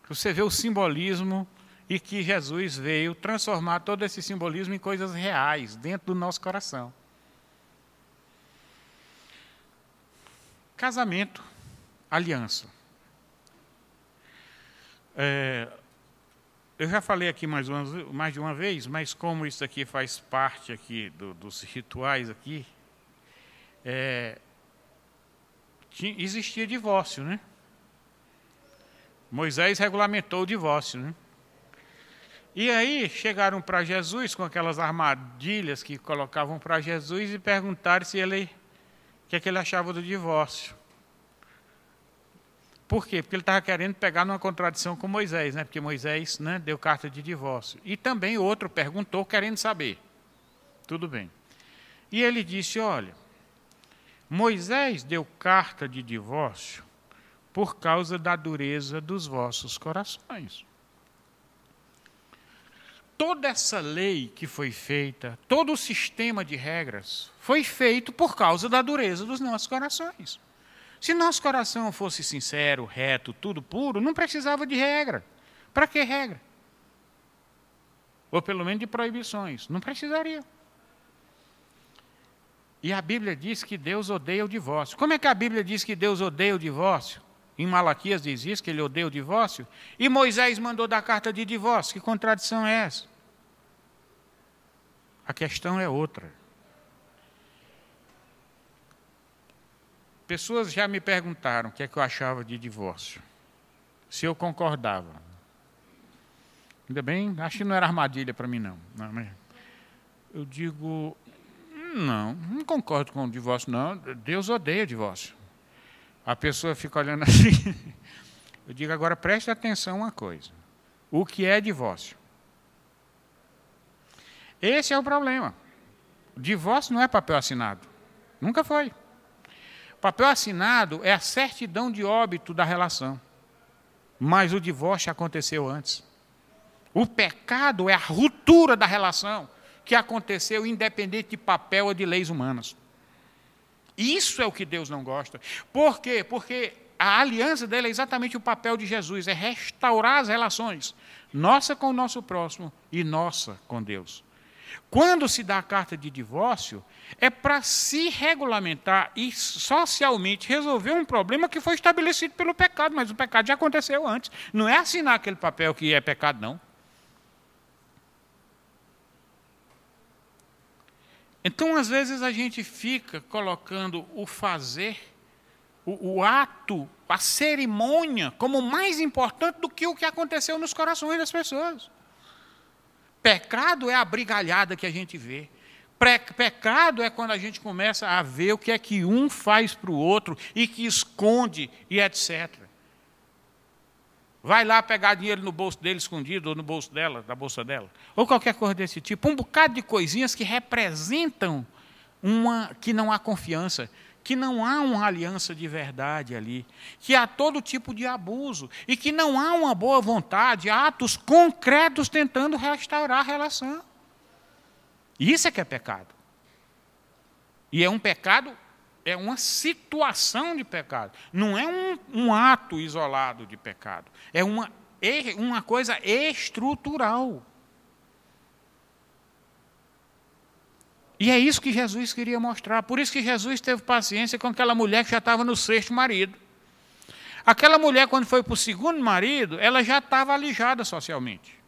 Você vê o simbolismo e que Jesus veio transformar todo esse simbolismo em coisas reais, dentro do nosso coração. Casamento, aliança. É, eu já falei aqui mais, uma, mais de uma vez, mas como isso aqui faz parte aqui do, dos rituais aqui, é, existia divórcio, né? Moisés regulamentou o divórcio, né? E aí chegaram para Jesus com aquelas armadilhas que colocavam para Jesus e perguntaram se ele, o que, é que ele achava do divórcio. Por quê? Porque ele estava querendo pegar numa contradição com Moisés, né? porque Moisés né, deu carta de divórcio. E também outro perguntou, querendo saber. Tudo bem. E ele disse: Olha, Moisés deu carta de divórcio por causa da dureza dos vossos corações. Toda essa lei que foi feita, todo o sistema de regras, foi feito por causa da dureza dos nossos corações. Se nosso coração fosse sincero, reto, tudo puro, não precisava de regra. Para que regra? Ou pelo menos de proibições. Não precisaria. E a Bíblia diz que Deus odeia o divórcio. Como é que a Bíblia diz que Deus odeia o divórcio? Em Malaquias diz isso, que ele odeia o divórcio. E Moisés mandou dar carta de divórcio. Que contradição é essa? A questão é outra. Pessoas já me perguntaram o que é que eu achava de divórcio. Se eu concordava. Ainda bem, acho que não era armadilha para mim, não. eu digo, não, não concordo com o divórcio, não. Deus odeia divórcio. A pessoa fica olhando assim. *laughs* Eu digo, agora preste atenção uma coisa. O que é divórcio? Esse é o problema. Divórcio não é papel assinado. Nunca foi. Papel assinado é a certidão de óbito da relação. Mas o divórcio aconteceu antes. O pecado é a ruptura da relação que aconteceu independente de papel ou de leis humanas. Isso é o que Deus não gosta. Por quê? Porque a aliança dele é exatamente o papel de Jesus, é restaurar as relações, nossa com o nosso próximo e nossa com Deus. Quando se dá a carta de divórcio, é para se regulamentar e socialmente resolver um problema que foi estabelecido pelo pecado, mas o pecado já aconteceu antes. Não é assinar aquele papel que é pecado, não. Então, às vezes, a gente fica colocando o fazer, o, o, ato, a cerimônia, como mais importante do que o que aconteceu nos corações das pessoas. Pecado é a brigalhada que a gente vê. Pecado é quando a gente começa a ver o que é que um faz para o outro e que esconde e etc. Vai lá pegar dinheiro no bolso dele escondido, ou no bolso dela, da bolsa dela, ou qualquer coisa desse tipo. Um bocado de coisinhas que representam uma que não há confiança, que não há uma aliança de verdade ali, que há todo tipo de abuso e que não há uma boa vontade, atos concretos tentando restaurar a relação. Isso é que é pecado. E é um pecado é uma situação de pecado, não é um, um ato isolado de pecado, é uma, uma coisa estrutural. E é isso que Jesus queria mostrar. Por isso que Jesus teve paciência com aquela mulher que já estava no sexto marido. Aquela mulher, quando foi para o segundo marido, ela já estava alijada socialmente.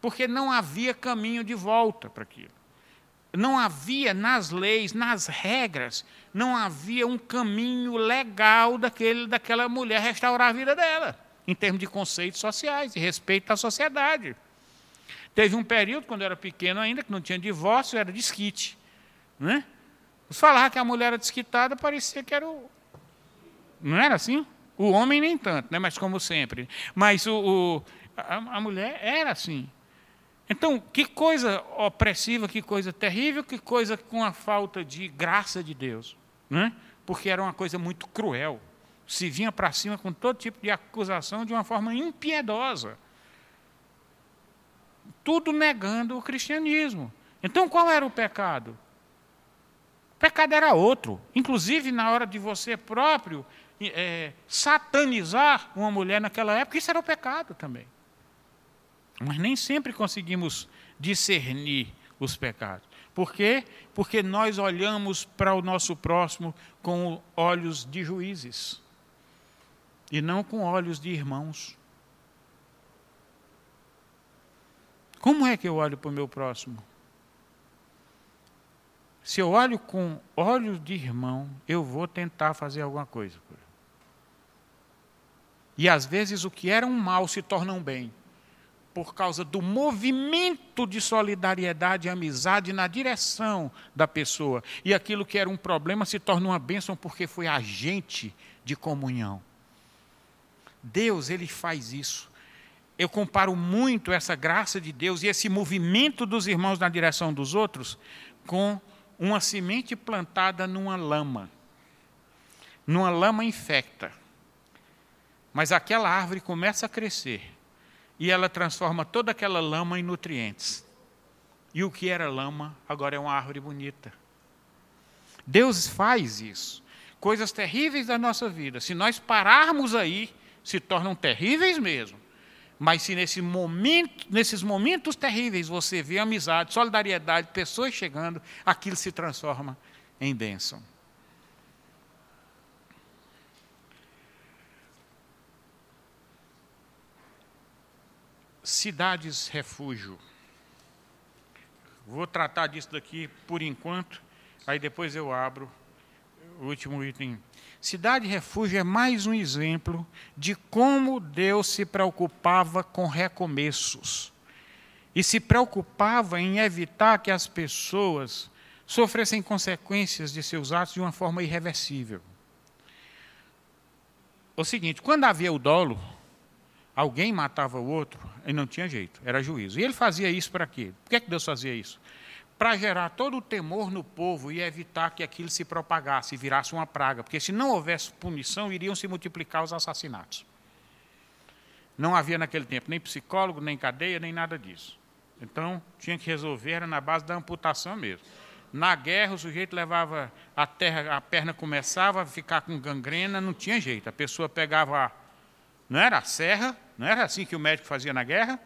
Porque não havia caminho de volta para aquilo não havia nas leis, nas regras, não havia um caminho legal daquele, daquela mulher restaurar a vida dela, em termos de conceitos sociais, de respeito à sociedade. Teve um período, quando eu era pequeno ainda, que não tinha divórcio, era desquite. Né? Falar que a mulher era desquitada, parecia que era o. Não era assim? O homem nem tanto, né? mas como sempre. Mas o, o a, a mulher era assim. Então, que coisa opressiva, que coisa terrível, que coisa com a falta de graça de Deus. Né? Porque era uma coisa muito cruel. Se vinha para cima com todo tipo de acusação de uma forma impiedosa. Tudo negando o cristianismo. Então, qual era o pecado? O pecado era outro. Inclusive, na hora de você próprio é, satanizar uma mulher naquela época, isso era o pecado também. Mas nem sempre conseguimos discernir os pecados. Por quê? Porque nós olhamos para o nosso próximo com olhos de juízes e não com olhos de irmãos. Como é que eu olho para o meu próximo? Se eu olho com olhos de irmão, eu vou tentar fazer alguma coisa. E às vezes o que era um mal se torna um bem por causa do movimento de solidariedade e amizade na direção da pessoa. E aquilo que era um problema se torna uma bênção porque foi agente de comunhão. Deus, ele faz isso. Eu comparo muito essa graça de Deus e esse movimento dos irmãos na direção dos outros com uma semente plantada numa lama. Numa lama infecta. Mas aquela árvore começa a crescer e ela transforma toda aquela lama em nutrientes. E o que era lama agora é uma árvore bonita. Deus faz isso. Coisas terríveis da nossa vida, se nós pararmos aí, se tornam terríveis mesmo. Mas se nesse momento, nesses momentos terríveis você vê amizade, solidariedade, pessoas chegando, aquilo se transforma em bênção. Cidades refúgio. Vou tratar disso daqui por enquanto, aí depois eu abro o último item. Cidade refúgio é mais um exemplo de como Deus se preocupava com recomeços e se preocupava em evitar que as pessoas sofressem consequências de seus atos de uma forma irreversível. O seguinte, quando havia o dolo, alguém matava o outro, e não tinha jeito, era juízo. E ele fazia isso para quê? Por que, é que Deus fazia isso? Para gerar todo o temor no povo e evitar que aquilo se propagasse e virasse uma praga. Porque se não houvesse punição, iriam se multiplicar os assassinatos. Não havia naquele tempo nem psicólogo, nem cadeia, nem nada disso. Então, tinha que resolver, era na base da amputação mesmo. Na guerra, o sujeito levava a terra, a perna começava a ficar com gangrena, não tinha jeito. A pessoa pegava não era a serra, não era assim que o médico fazia na guerra.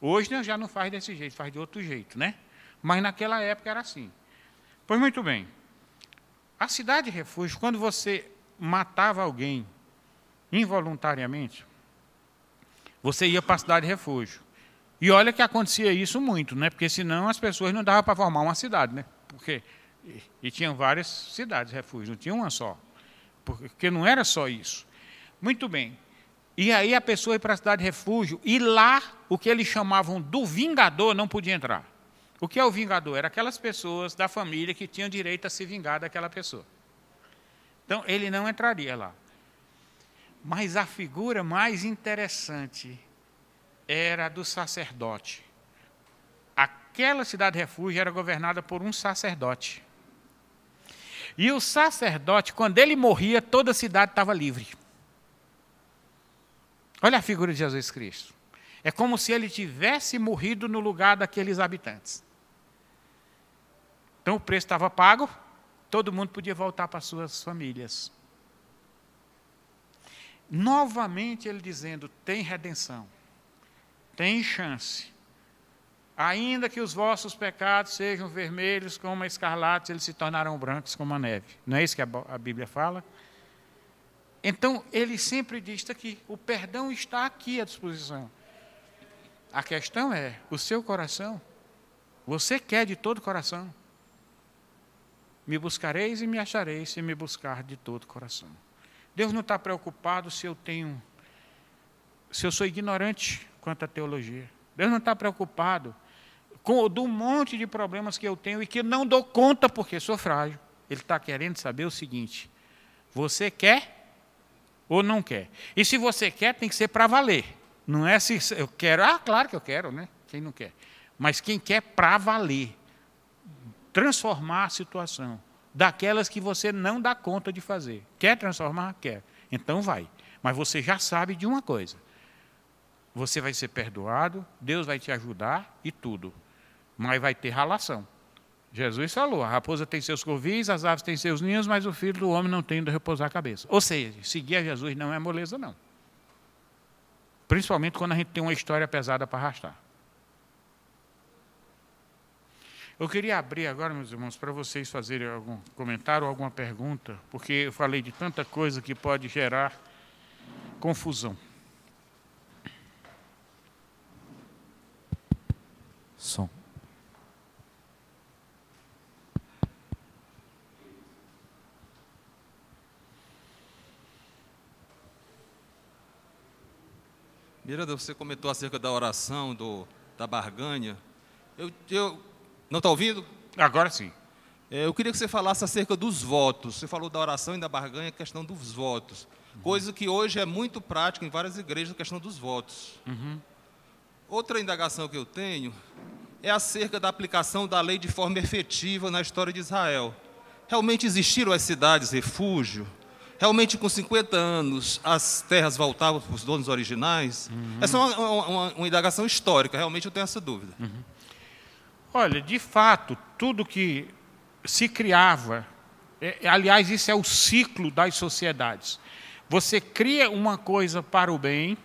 Hoje né, já não faz desse jeito, faz de outro jeito, né? Mas naquela época era assim. Pois muito bem. A cidade de refúgio, quando você matava alguém involuntariamente, você ia para a cidade de refúgio. E olha que acontecia isso muito, né? Porque senão as pessoas não davam para formar uma cidade, né? Porque e, e tinham várias cidades de refúgio, não tinha uma só. Porque não era só isso. Muito bem. E aí a pessoa ia para a cidade de refúgio e lá o que eles chamavam do vingador não podia entrar. O que é o vingador? Era aquelas pessoas da família que tinham direito a se vingar daquela pessoa. Então ele não entraria lá. Mas a figura mais interessante era do sacerdote. Aquela cidade de refúgio era governada por um sacerdote. E o sacerdote, quando ele morria, toda a cidade estava livre. Olha a figura de Jesus Cristo. É como se ele tivesse morrido no lugar daqueles habitantes. Então o preço estava pago, todo mundo podia voltar para suas famílias. Novamente ele dizendo: tem redenção, tem chance. Ainda que os vossos pecados sejam vermelhos como a escarlate, eles se tornarão brancos como a neve. Não é isso que a Bíblia fala? Então, ele sempre diz aqui: o perdão está aqui à disposição. A questão é: o seu coração, você quer de todo o coração? Me buscareis e me achareis se me buscar de todo o coração. Deus não está preocupado se eu tenho, se eu sou ignorante quanto à teologia. Deus não está preocupado com do monte de problemas que eu tenho e que não dou conta porque sou frágil. Ele está querendo saber o seguinte: você quer ou não quer. E se você quer, tem que ser para valer. Não é se eu quero, ah, claro que eu quero, né? Quem não quer? Mas quem quer para valer. Transformar a situação daquelas que você não dá conta de fazer. Quer transformar? Quer. Então vai. Mas você já sabe de uma coisa. Você vai ser perdoado, Deus vai te ajudar e tudo. Mas vai ter ralação. Jesus falou: a raposa tem seus covis, as aves têm seus ninhos, mas o filho do homem não tem de repousar a cabeça. Ou seja, seguir a Jesus não é moleza, não. Principalmente quando a gente tem uma história pesada para arrastar. Eu queria abrir agora, meus irmãos, para vocês fazerem algum comentário ou alguma pergunta, porque eu falei de tanta coisa que pode gerar confusão. Som. Miranda, você comentou acerca da oração, do, da barganha. Eu, eu não está ouvindo? Agora sim. É, eu queria que você falasse acerca dos votos. Você falou da oração e da barganha, questão dos votos. Uhum. Coisa que hoje é muito prática em várias igrejas, a questão dos votos. Uhum. Outra indagação que eu tenho é acerca da aplicação da lei de forma efetiva na história de Israel. Realmente existiram as cidades refúgio? Realmente, com 50 anos, as terras voltavam para os donos originais? Uhum. Essa é uma, uma, uma, indagação histórica, realmente eu tenho essa dúvida. Uhum. Olha, de fato, tudo que se criava, é, aliás, isso é o ciclo das sociedades. Você cria uma coisa para o bem,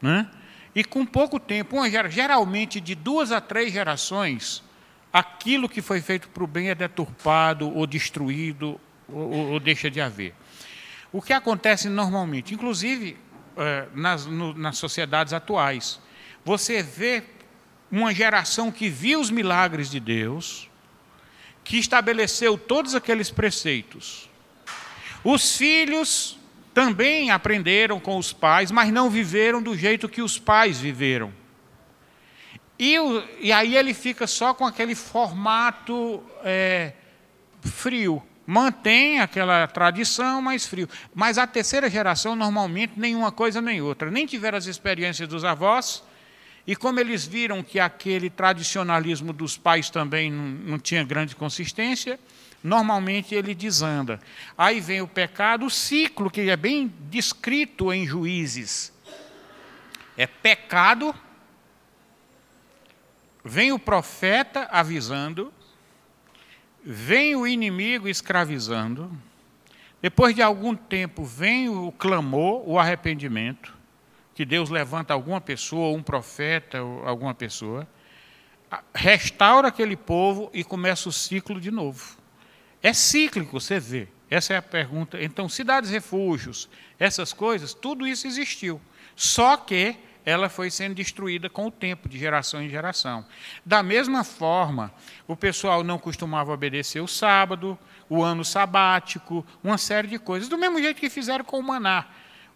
né? e com pouco tempo, uma, geralmente de duas a três gerações, aquilo que foi feito para o bem é deturpado ou destruído ou, ou deixa de haver. O que acontece normalmente, inclusive é, nas, no, nas sociedades atuais, você vê uma geração que viu os milagres de Deus, que estabeleceu todos aqueles preceitos. Os filhos também aprenderam com os pais, mas não viveram do jeito que os pais viveram. E, e aí ele fica só com aquele formato é, frio mantém aquela tradição mais frio. Mas a terceira geração, normalmente, nenhuma coisa nem outra. Nem tiveram as experiências dos avós, e como eles viram que aquele tradicionalismo dos pais também não, não tinha grande consistência, normalmente ele desanda. Aí vem o pecado, o ciclo que é bem descrito em Juízes. É pecado, vem o profeta avisando, vem o inimigo escravizando, depois de algum tempo vem o clamor, o arrependimento, que Deus levanta alguma pessoa, um profeta, alguma pessoa. restaura aquele povo e começa o ciclo de novo. É cíclico, você vê. Essa é a pergunta. Então, cidades refúgios, essas coisas, tudo isso existiu. Só que ela foi sendo destruída com o tempo, de geração em geração. Da mesma forma, o pessoal não costumava obedecer o sábado, o ano sabático, uma série de coisas. Do mesmo jeito que fizeram com o maná.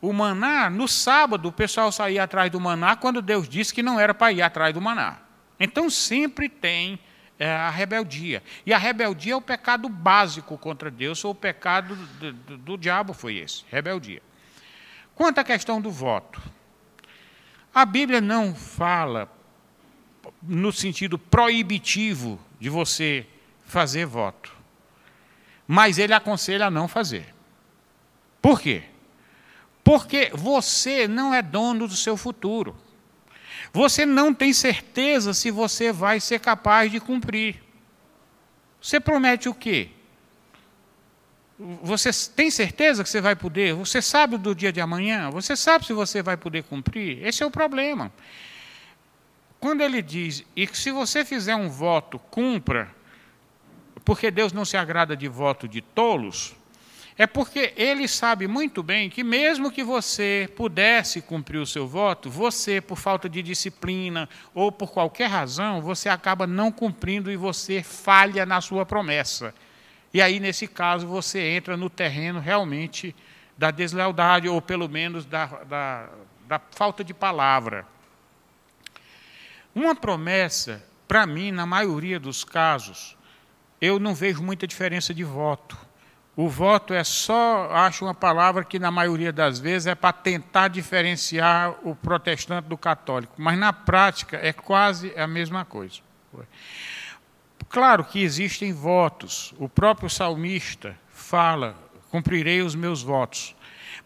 O maná, no sábado, o pessoal saía atrás do maná quando Deus disse que não era para ir atrás do maná. Então sempre tem é, a rebeldia. E a rebeldia é o pecado básico contra Deus, ou o pecado do, do, do diabo foi esse, rebeldia. Quanto à questão do voto, a Bíblia não fala no sentido proibitivo de você fazer voto, mas ele aconselha a não fazer. Por quê? Porque você não é dono do seu futuro. Você não tem certeza se você vai ser capaz de cumprir. Você promete o quê? Você tem certeza que você vai poder? Você sabe do dia de amanhã? Você sabe se você vai poder cumprir? Esse é o problema. Quando ele diz, e que se você fizer um voto, cumpra, porque Deus não se agrada de voto de tolos, é porque ele sabe muito bem que, mesmo que você pudesse cumprir o seu voto, você, por falta de disciplina ou por qualquer razão, você acaba não cumprindo e você falha na sua promessa. E aí, nesse caso, você entra no terreno realmente da deslealdade, ou pelo menos da, da, da falta de palavra. Uma promessa, para mim, na maioria dos casos, eu não vejo muita diferença de voto. O voto é só, acho uma palavra que na maioria das vezes é para tentar diferenciar o protestante do católico, mas na prática é quase a mesma coisa. Claro que existem votos. O próprio salmista fala: cumprirei os meus votos.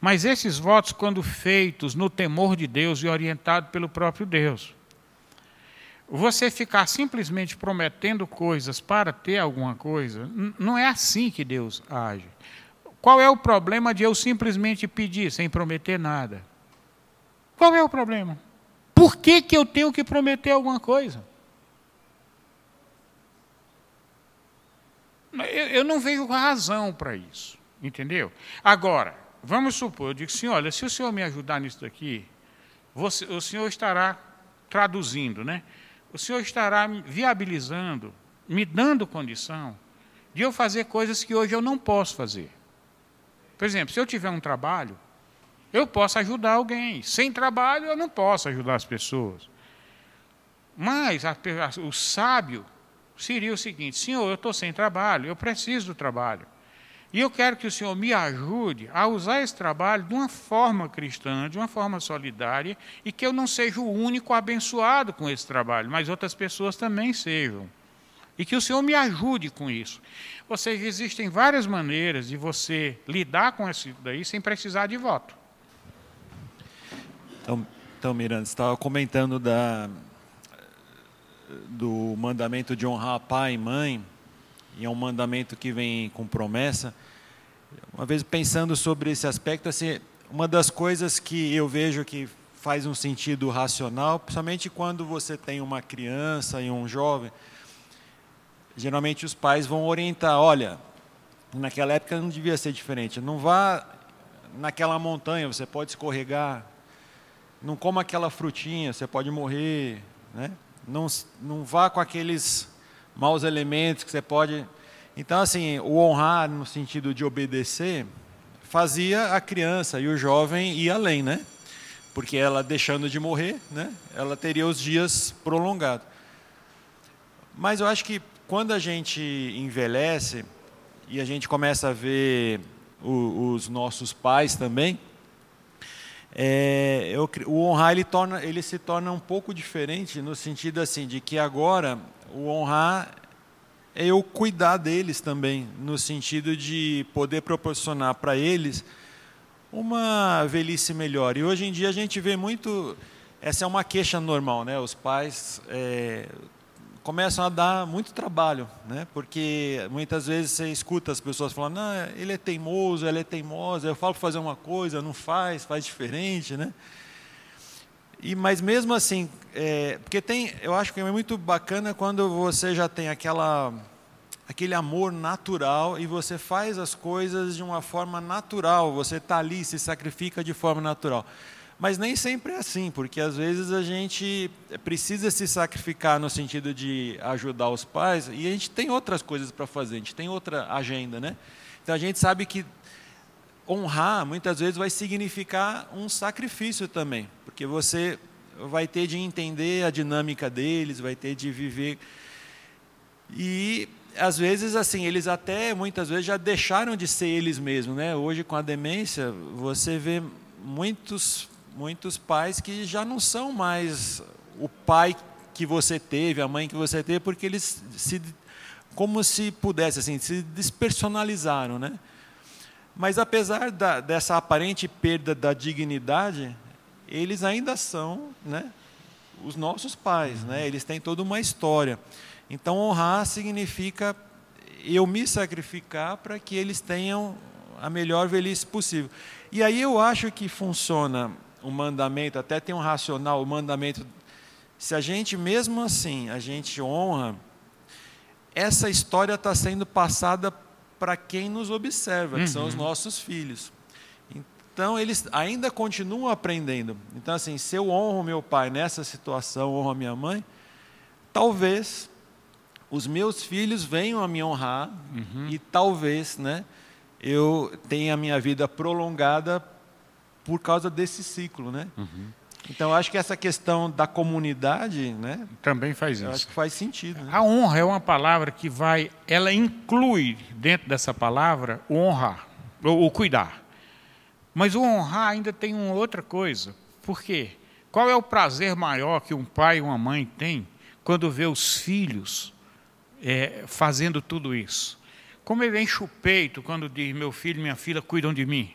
Mas esses votos, quando feitos no temor de Deus e orientados pelo próprio Deus, você ficar simplesmente prometendo coisas para ter alguma coisa, não é assim que Deus age. Qual é o problema de eu simplesmente pedir sem prometer nada? Qual é o problema? Por que, que eu tenho que prometer alguma coisa? Eu, eu não vejo razão para isso, entendeu? Agora, vamos supor, eu digo assim, olha, se o senhor me ajudar nisso daqui, você, o senhor estará traduzindo, né? O senhor estará viabilizando, me dando condição de eu fazer coisas que hoje eu não posso fazer. Por exemplo, se eu tiver um trabalho, eu posso ajudar alguém. Sem trabalho, eu não posso ajudar as pessoas. Mas a, a, o sábio seria o seguinte: Senhor, eu estou sem trabalho, eu preciso do trabalho. E eu quero que o Senhor me ajude a usar esse trabalho de uma forma cristã, de uma forma solidária, e que eu não seja o único abençoado com esse trabalho, mas outras pessoas também sejam. E que o Senhor me ajude com isso. Ou seja, existem várias maneiras de você lidar com isso daí sem precisar de voto. Então, então Miranda, você estava comentando da, do mandamento de honrar pai e mãe, e é um mandamento que vem com promessa. Uma vez pensando sobre esse aspecto, assim, uma das coisas que eu vejo que faz um sentido racional, principalmente quando você tem uma criança e um jovem, geralmente os pais vão orientar, olha, naquela época não devia ser diferente, não vá naquela montanha, você pode escorregar, não coma aquela frutinha, você pode morrer, né? Não, não vá com aqueles maus elementos que você pode. Então, assim, o honrar no sentido de obedecer fazia a criança e o jovem ir além, né? Porque ela deixando de morrer, né? Ela teria os dias prolongados. Mas eu acho que quando a gente envelhece e a gente começa a ver o, os nossos pais também, é, eu, o honrar ele, torna, ele se torna um pouco diferente no sentido assim de que agora o honrar é eu cuidar deles também, no sentido de poder proporcionar para eles uma velhice melhor. E hoje em dia a gente vê muito, essa é uma queixa normal, né? Os pais é, começam a dar muito trabalho, né? Porque muitas vezes você escuta as pessoas falando, não, ele é teimoso, ela é teimosa. Eu falo para fazer uma coisa, não faz, faz diferente, né? E mas mesmo assim, é, porque tem, eu acho que é muito bacana quando você já tem aquela aquele amor natural e você faz as coisas de uma forma natural, você está ali, se sacrifica de forma natural. Mas nem sempre é assim, porque às vezes a gente precisa se sacrificar no sentido de ajudar os pais e a gente tem outras coisas para fazer, a gente tem outra agenda, né? Então a gente sabe que honrar muitas vezes vai significar um sacrifício também, porque você vai ter de entender a dinâmica deles, vai ter de viver e às vezes, assim, eles até muitas vezes já deixaram de ser eles mesmos, né? Hoje, com a demência, você vê muitos, muitos pais que já não são mais o pai que você teve, a mãe que você teve, porque eles se, como se pudesse, assim, se despersonalizaram, né? Mas apesar da, dessa aparente perda da dignidade, eles ainda são, né? Os nossos pais, né? Eles têm toda uma história. Então, honrar significa eu me sacrificar para que eles tenham a melhor velhice possível. E aí eu acho que funciona o mandamento, até tem um racional, o mandamento. Se a gente, mesmo assim, a gente honra, essa história está sendo passada para quem nos observa, que uhum. são os uhum. nossos filhos. Então, eles ainda continuam aprendendo. Então, assim, se eu honro meu pai nessa situação, honro a minha mãe, talvez os meus filhos venham a me honrar uhum. e talvez, né, eu tenha a minha vida prolongada por causa desse ciclo, né? Uhum. Então, acho que essa questão da comunidade, né? Também faz isso. Acho que faz sentido. Né? A honra é uma palavra que vai, ela inclui dentro dessa palavra o honrar, o, o cuidar. Mas o honrar ainda tem uma outra coisa. Por quê? Qual é o prazer maior que um pai e uma mãe têm quando vê os filhos é, fazendo tudo isso. Como ele enche o peito quando diz: Meu filho e minha filha cuidam de mim.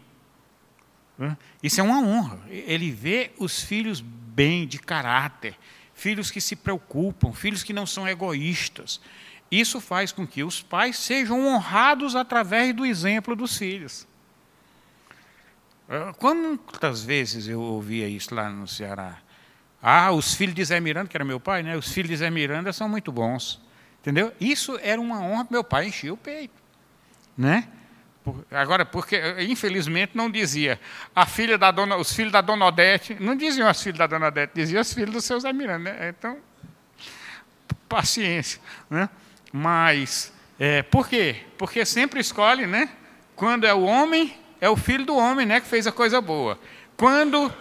Isso é uma honra. Ele vê os filhos bem, de caráter, filhos que se preocupam, filhos que não são egoístas. Isso faz com que os pais sejam honrados através do exemplo dos filhos. Quantas vezes eu ouvia isso lá no Ceará? Ah, os filhos de Zé Miranda, que era meu pai, né? Os filhos de Zé Miranda são muito bons. Entendeu? Isso era uma honra, meu pai enchia o peito. Né? Agora, porque infelizmente não dizia a filha da dona, os filhos da dona Odete, não diziam as filhas da dona Odete, diziam os filhos do seu Zé Miranda. Né? Então, paciência. Né? Mas, é, por quê? Porque sempre escolhe, né? Quando é o homem, é o filho do homem né, que fez a coisa boa. Quando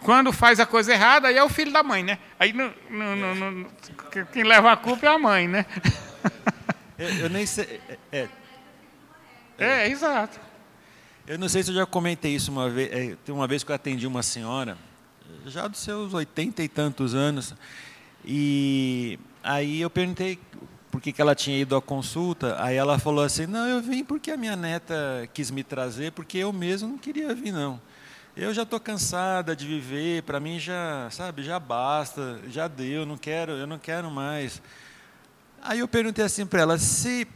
quando faz a coisa errada, aí é o filho da mãe, né? Aí não, não, quem leva a culpa é a mãe, né? Eu, eu nem sei. É, é, é, exato. Eu não sei se eu já comentei isso uma vez. É, tem uma vez que eu atendi uma senhora, já dos seus oitenta e tantos anos, e aí eu perguntei por que, que ela tinha ido à consulta. Aí ela falou assim: Não, eu vim porque a minha neta quis me trazer, porque eu mesmo não queria vir, não eu já estou cansada de viver, para mim já, sabe, já basta, já deu, não quero, eu não quero mais. Aí eu perguntei assim para ela, se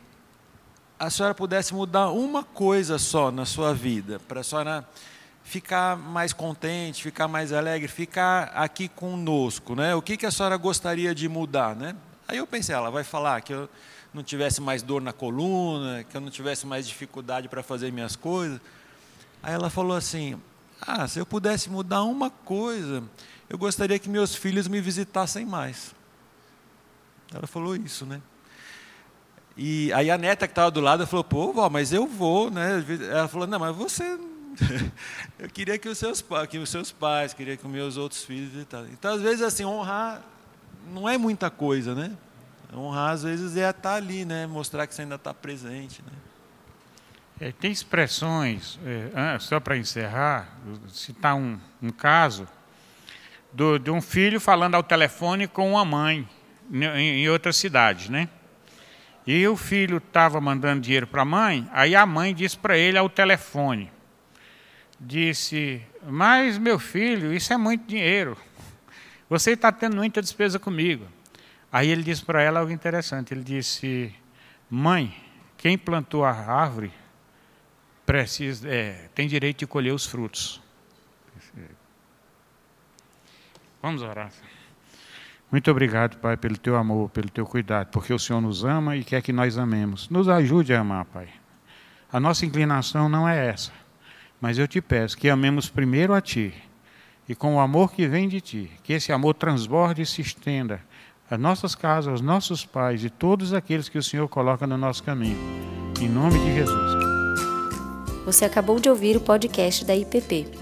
a senhora pudesse mudar uma coisa só na sua vida, para a senhora ficar mais contente, ficar mais alegre, ficar aqui conosco, né? O que, que a senhora gostaria de mudar, né? Aí eu pensei, ela vai falar que eu não tivesse mais dor na coluna, que eu não tivesse mais dificuldade para fazer minhas coisas. Aí ela falou assim: ah, se eu pudesse mudar uma coisa, eu gostaria que meus filhos me visitassem mais. Ela falou isso, né? E aí a neta que estava do lado falou, pô, vó, mas eu vou, né? Ela falou, não, mas você. *laughs* eu queria que os seus, que os seus pais, queria que os meus outros filhos e tal. Então, às vezes, assim, honrar não é muita coisa, né? Honrar, às vezes, é estar ali, né? Mostrar que você ainda está presente, né? É, tem expressões, é, só para encerrar, citar um, um caso do, de um filho falando ao telefone com uma mãe em, em outra cidade, né? E o filho estava mandando dinheiro para a mãe, aí a mãe disse para ele ao telefone, disse, mas meu filho, isso é muito dinheiro, você está tendo muita despesa comigo. Aí ele disse para ela algo interessante, ele disse, mãe, quem plantou a árvore precisa, é, tem direito de colher os frutos. Vamos orar. Muito obrigado, Pai, pelo teu amor, pelo teu cuidado, porque o Senhor nos ama e quer que nós amemos. Nos ajude a amar, Pai. A nossa inclinação não é essa, mas eu te peço que amemos primeiro a Ti e com o amor que vem de Ti, que esse amor transborde e se estenda às nossas casas, aos nossos pais e todos aqueles que o Senhor coloca no nosso caminho. Em nome de Jesus. Você acabou de ouvir o podcast da IPP.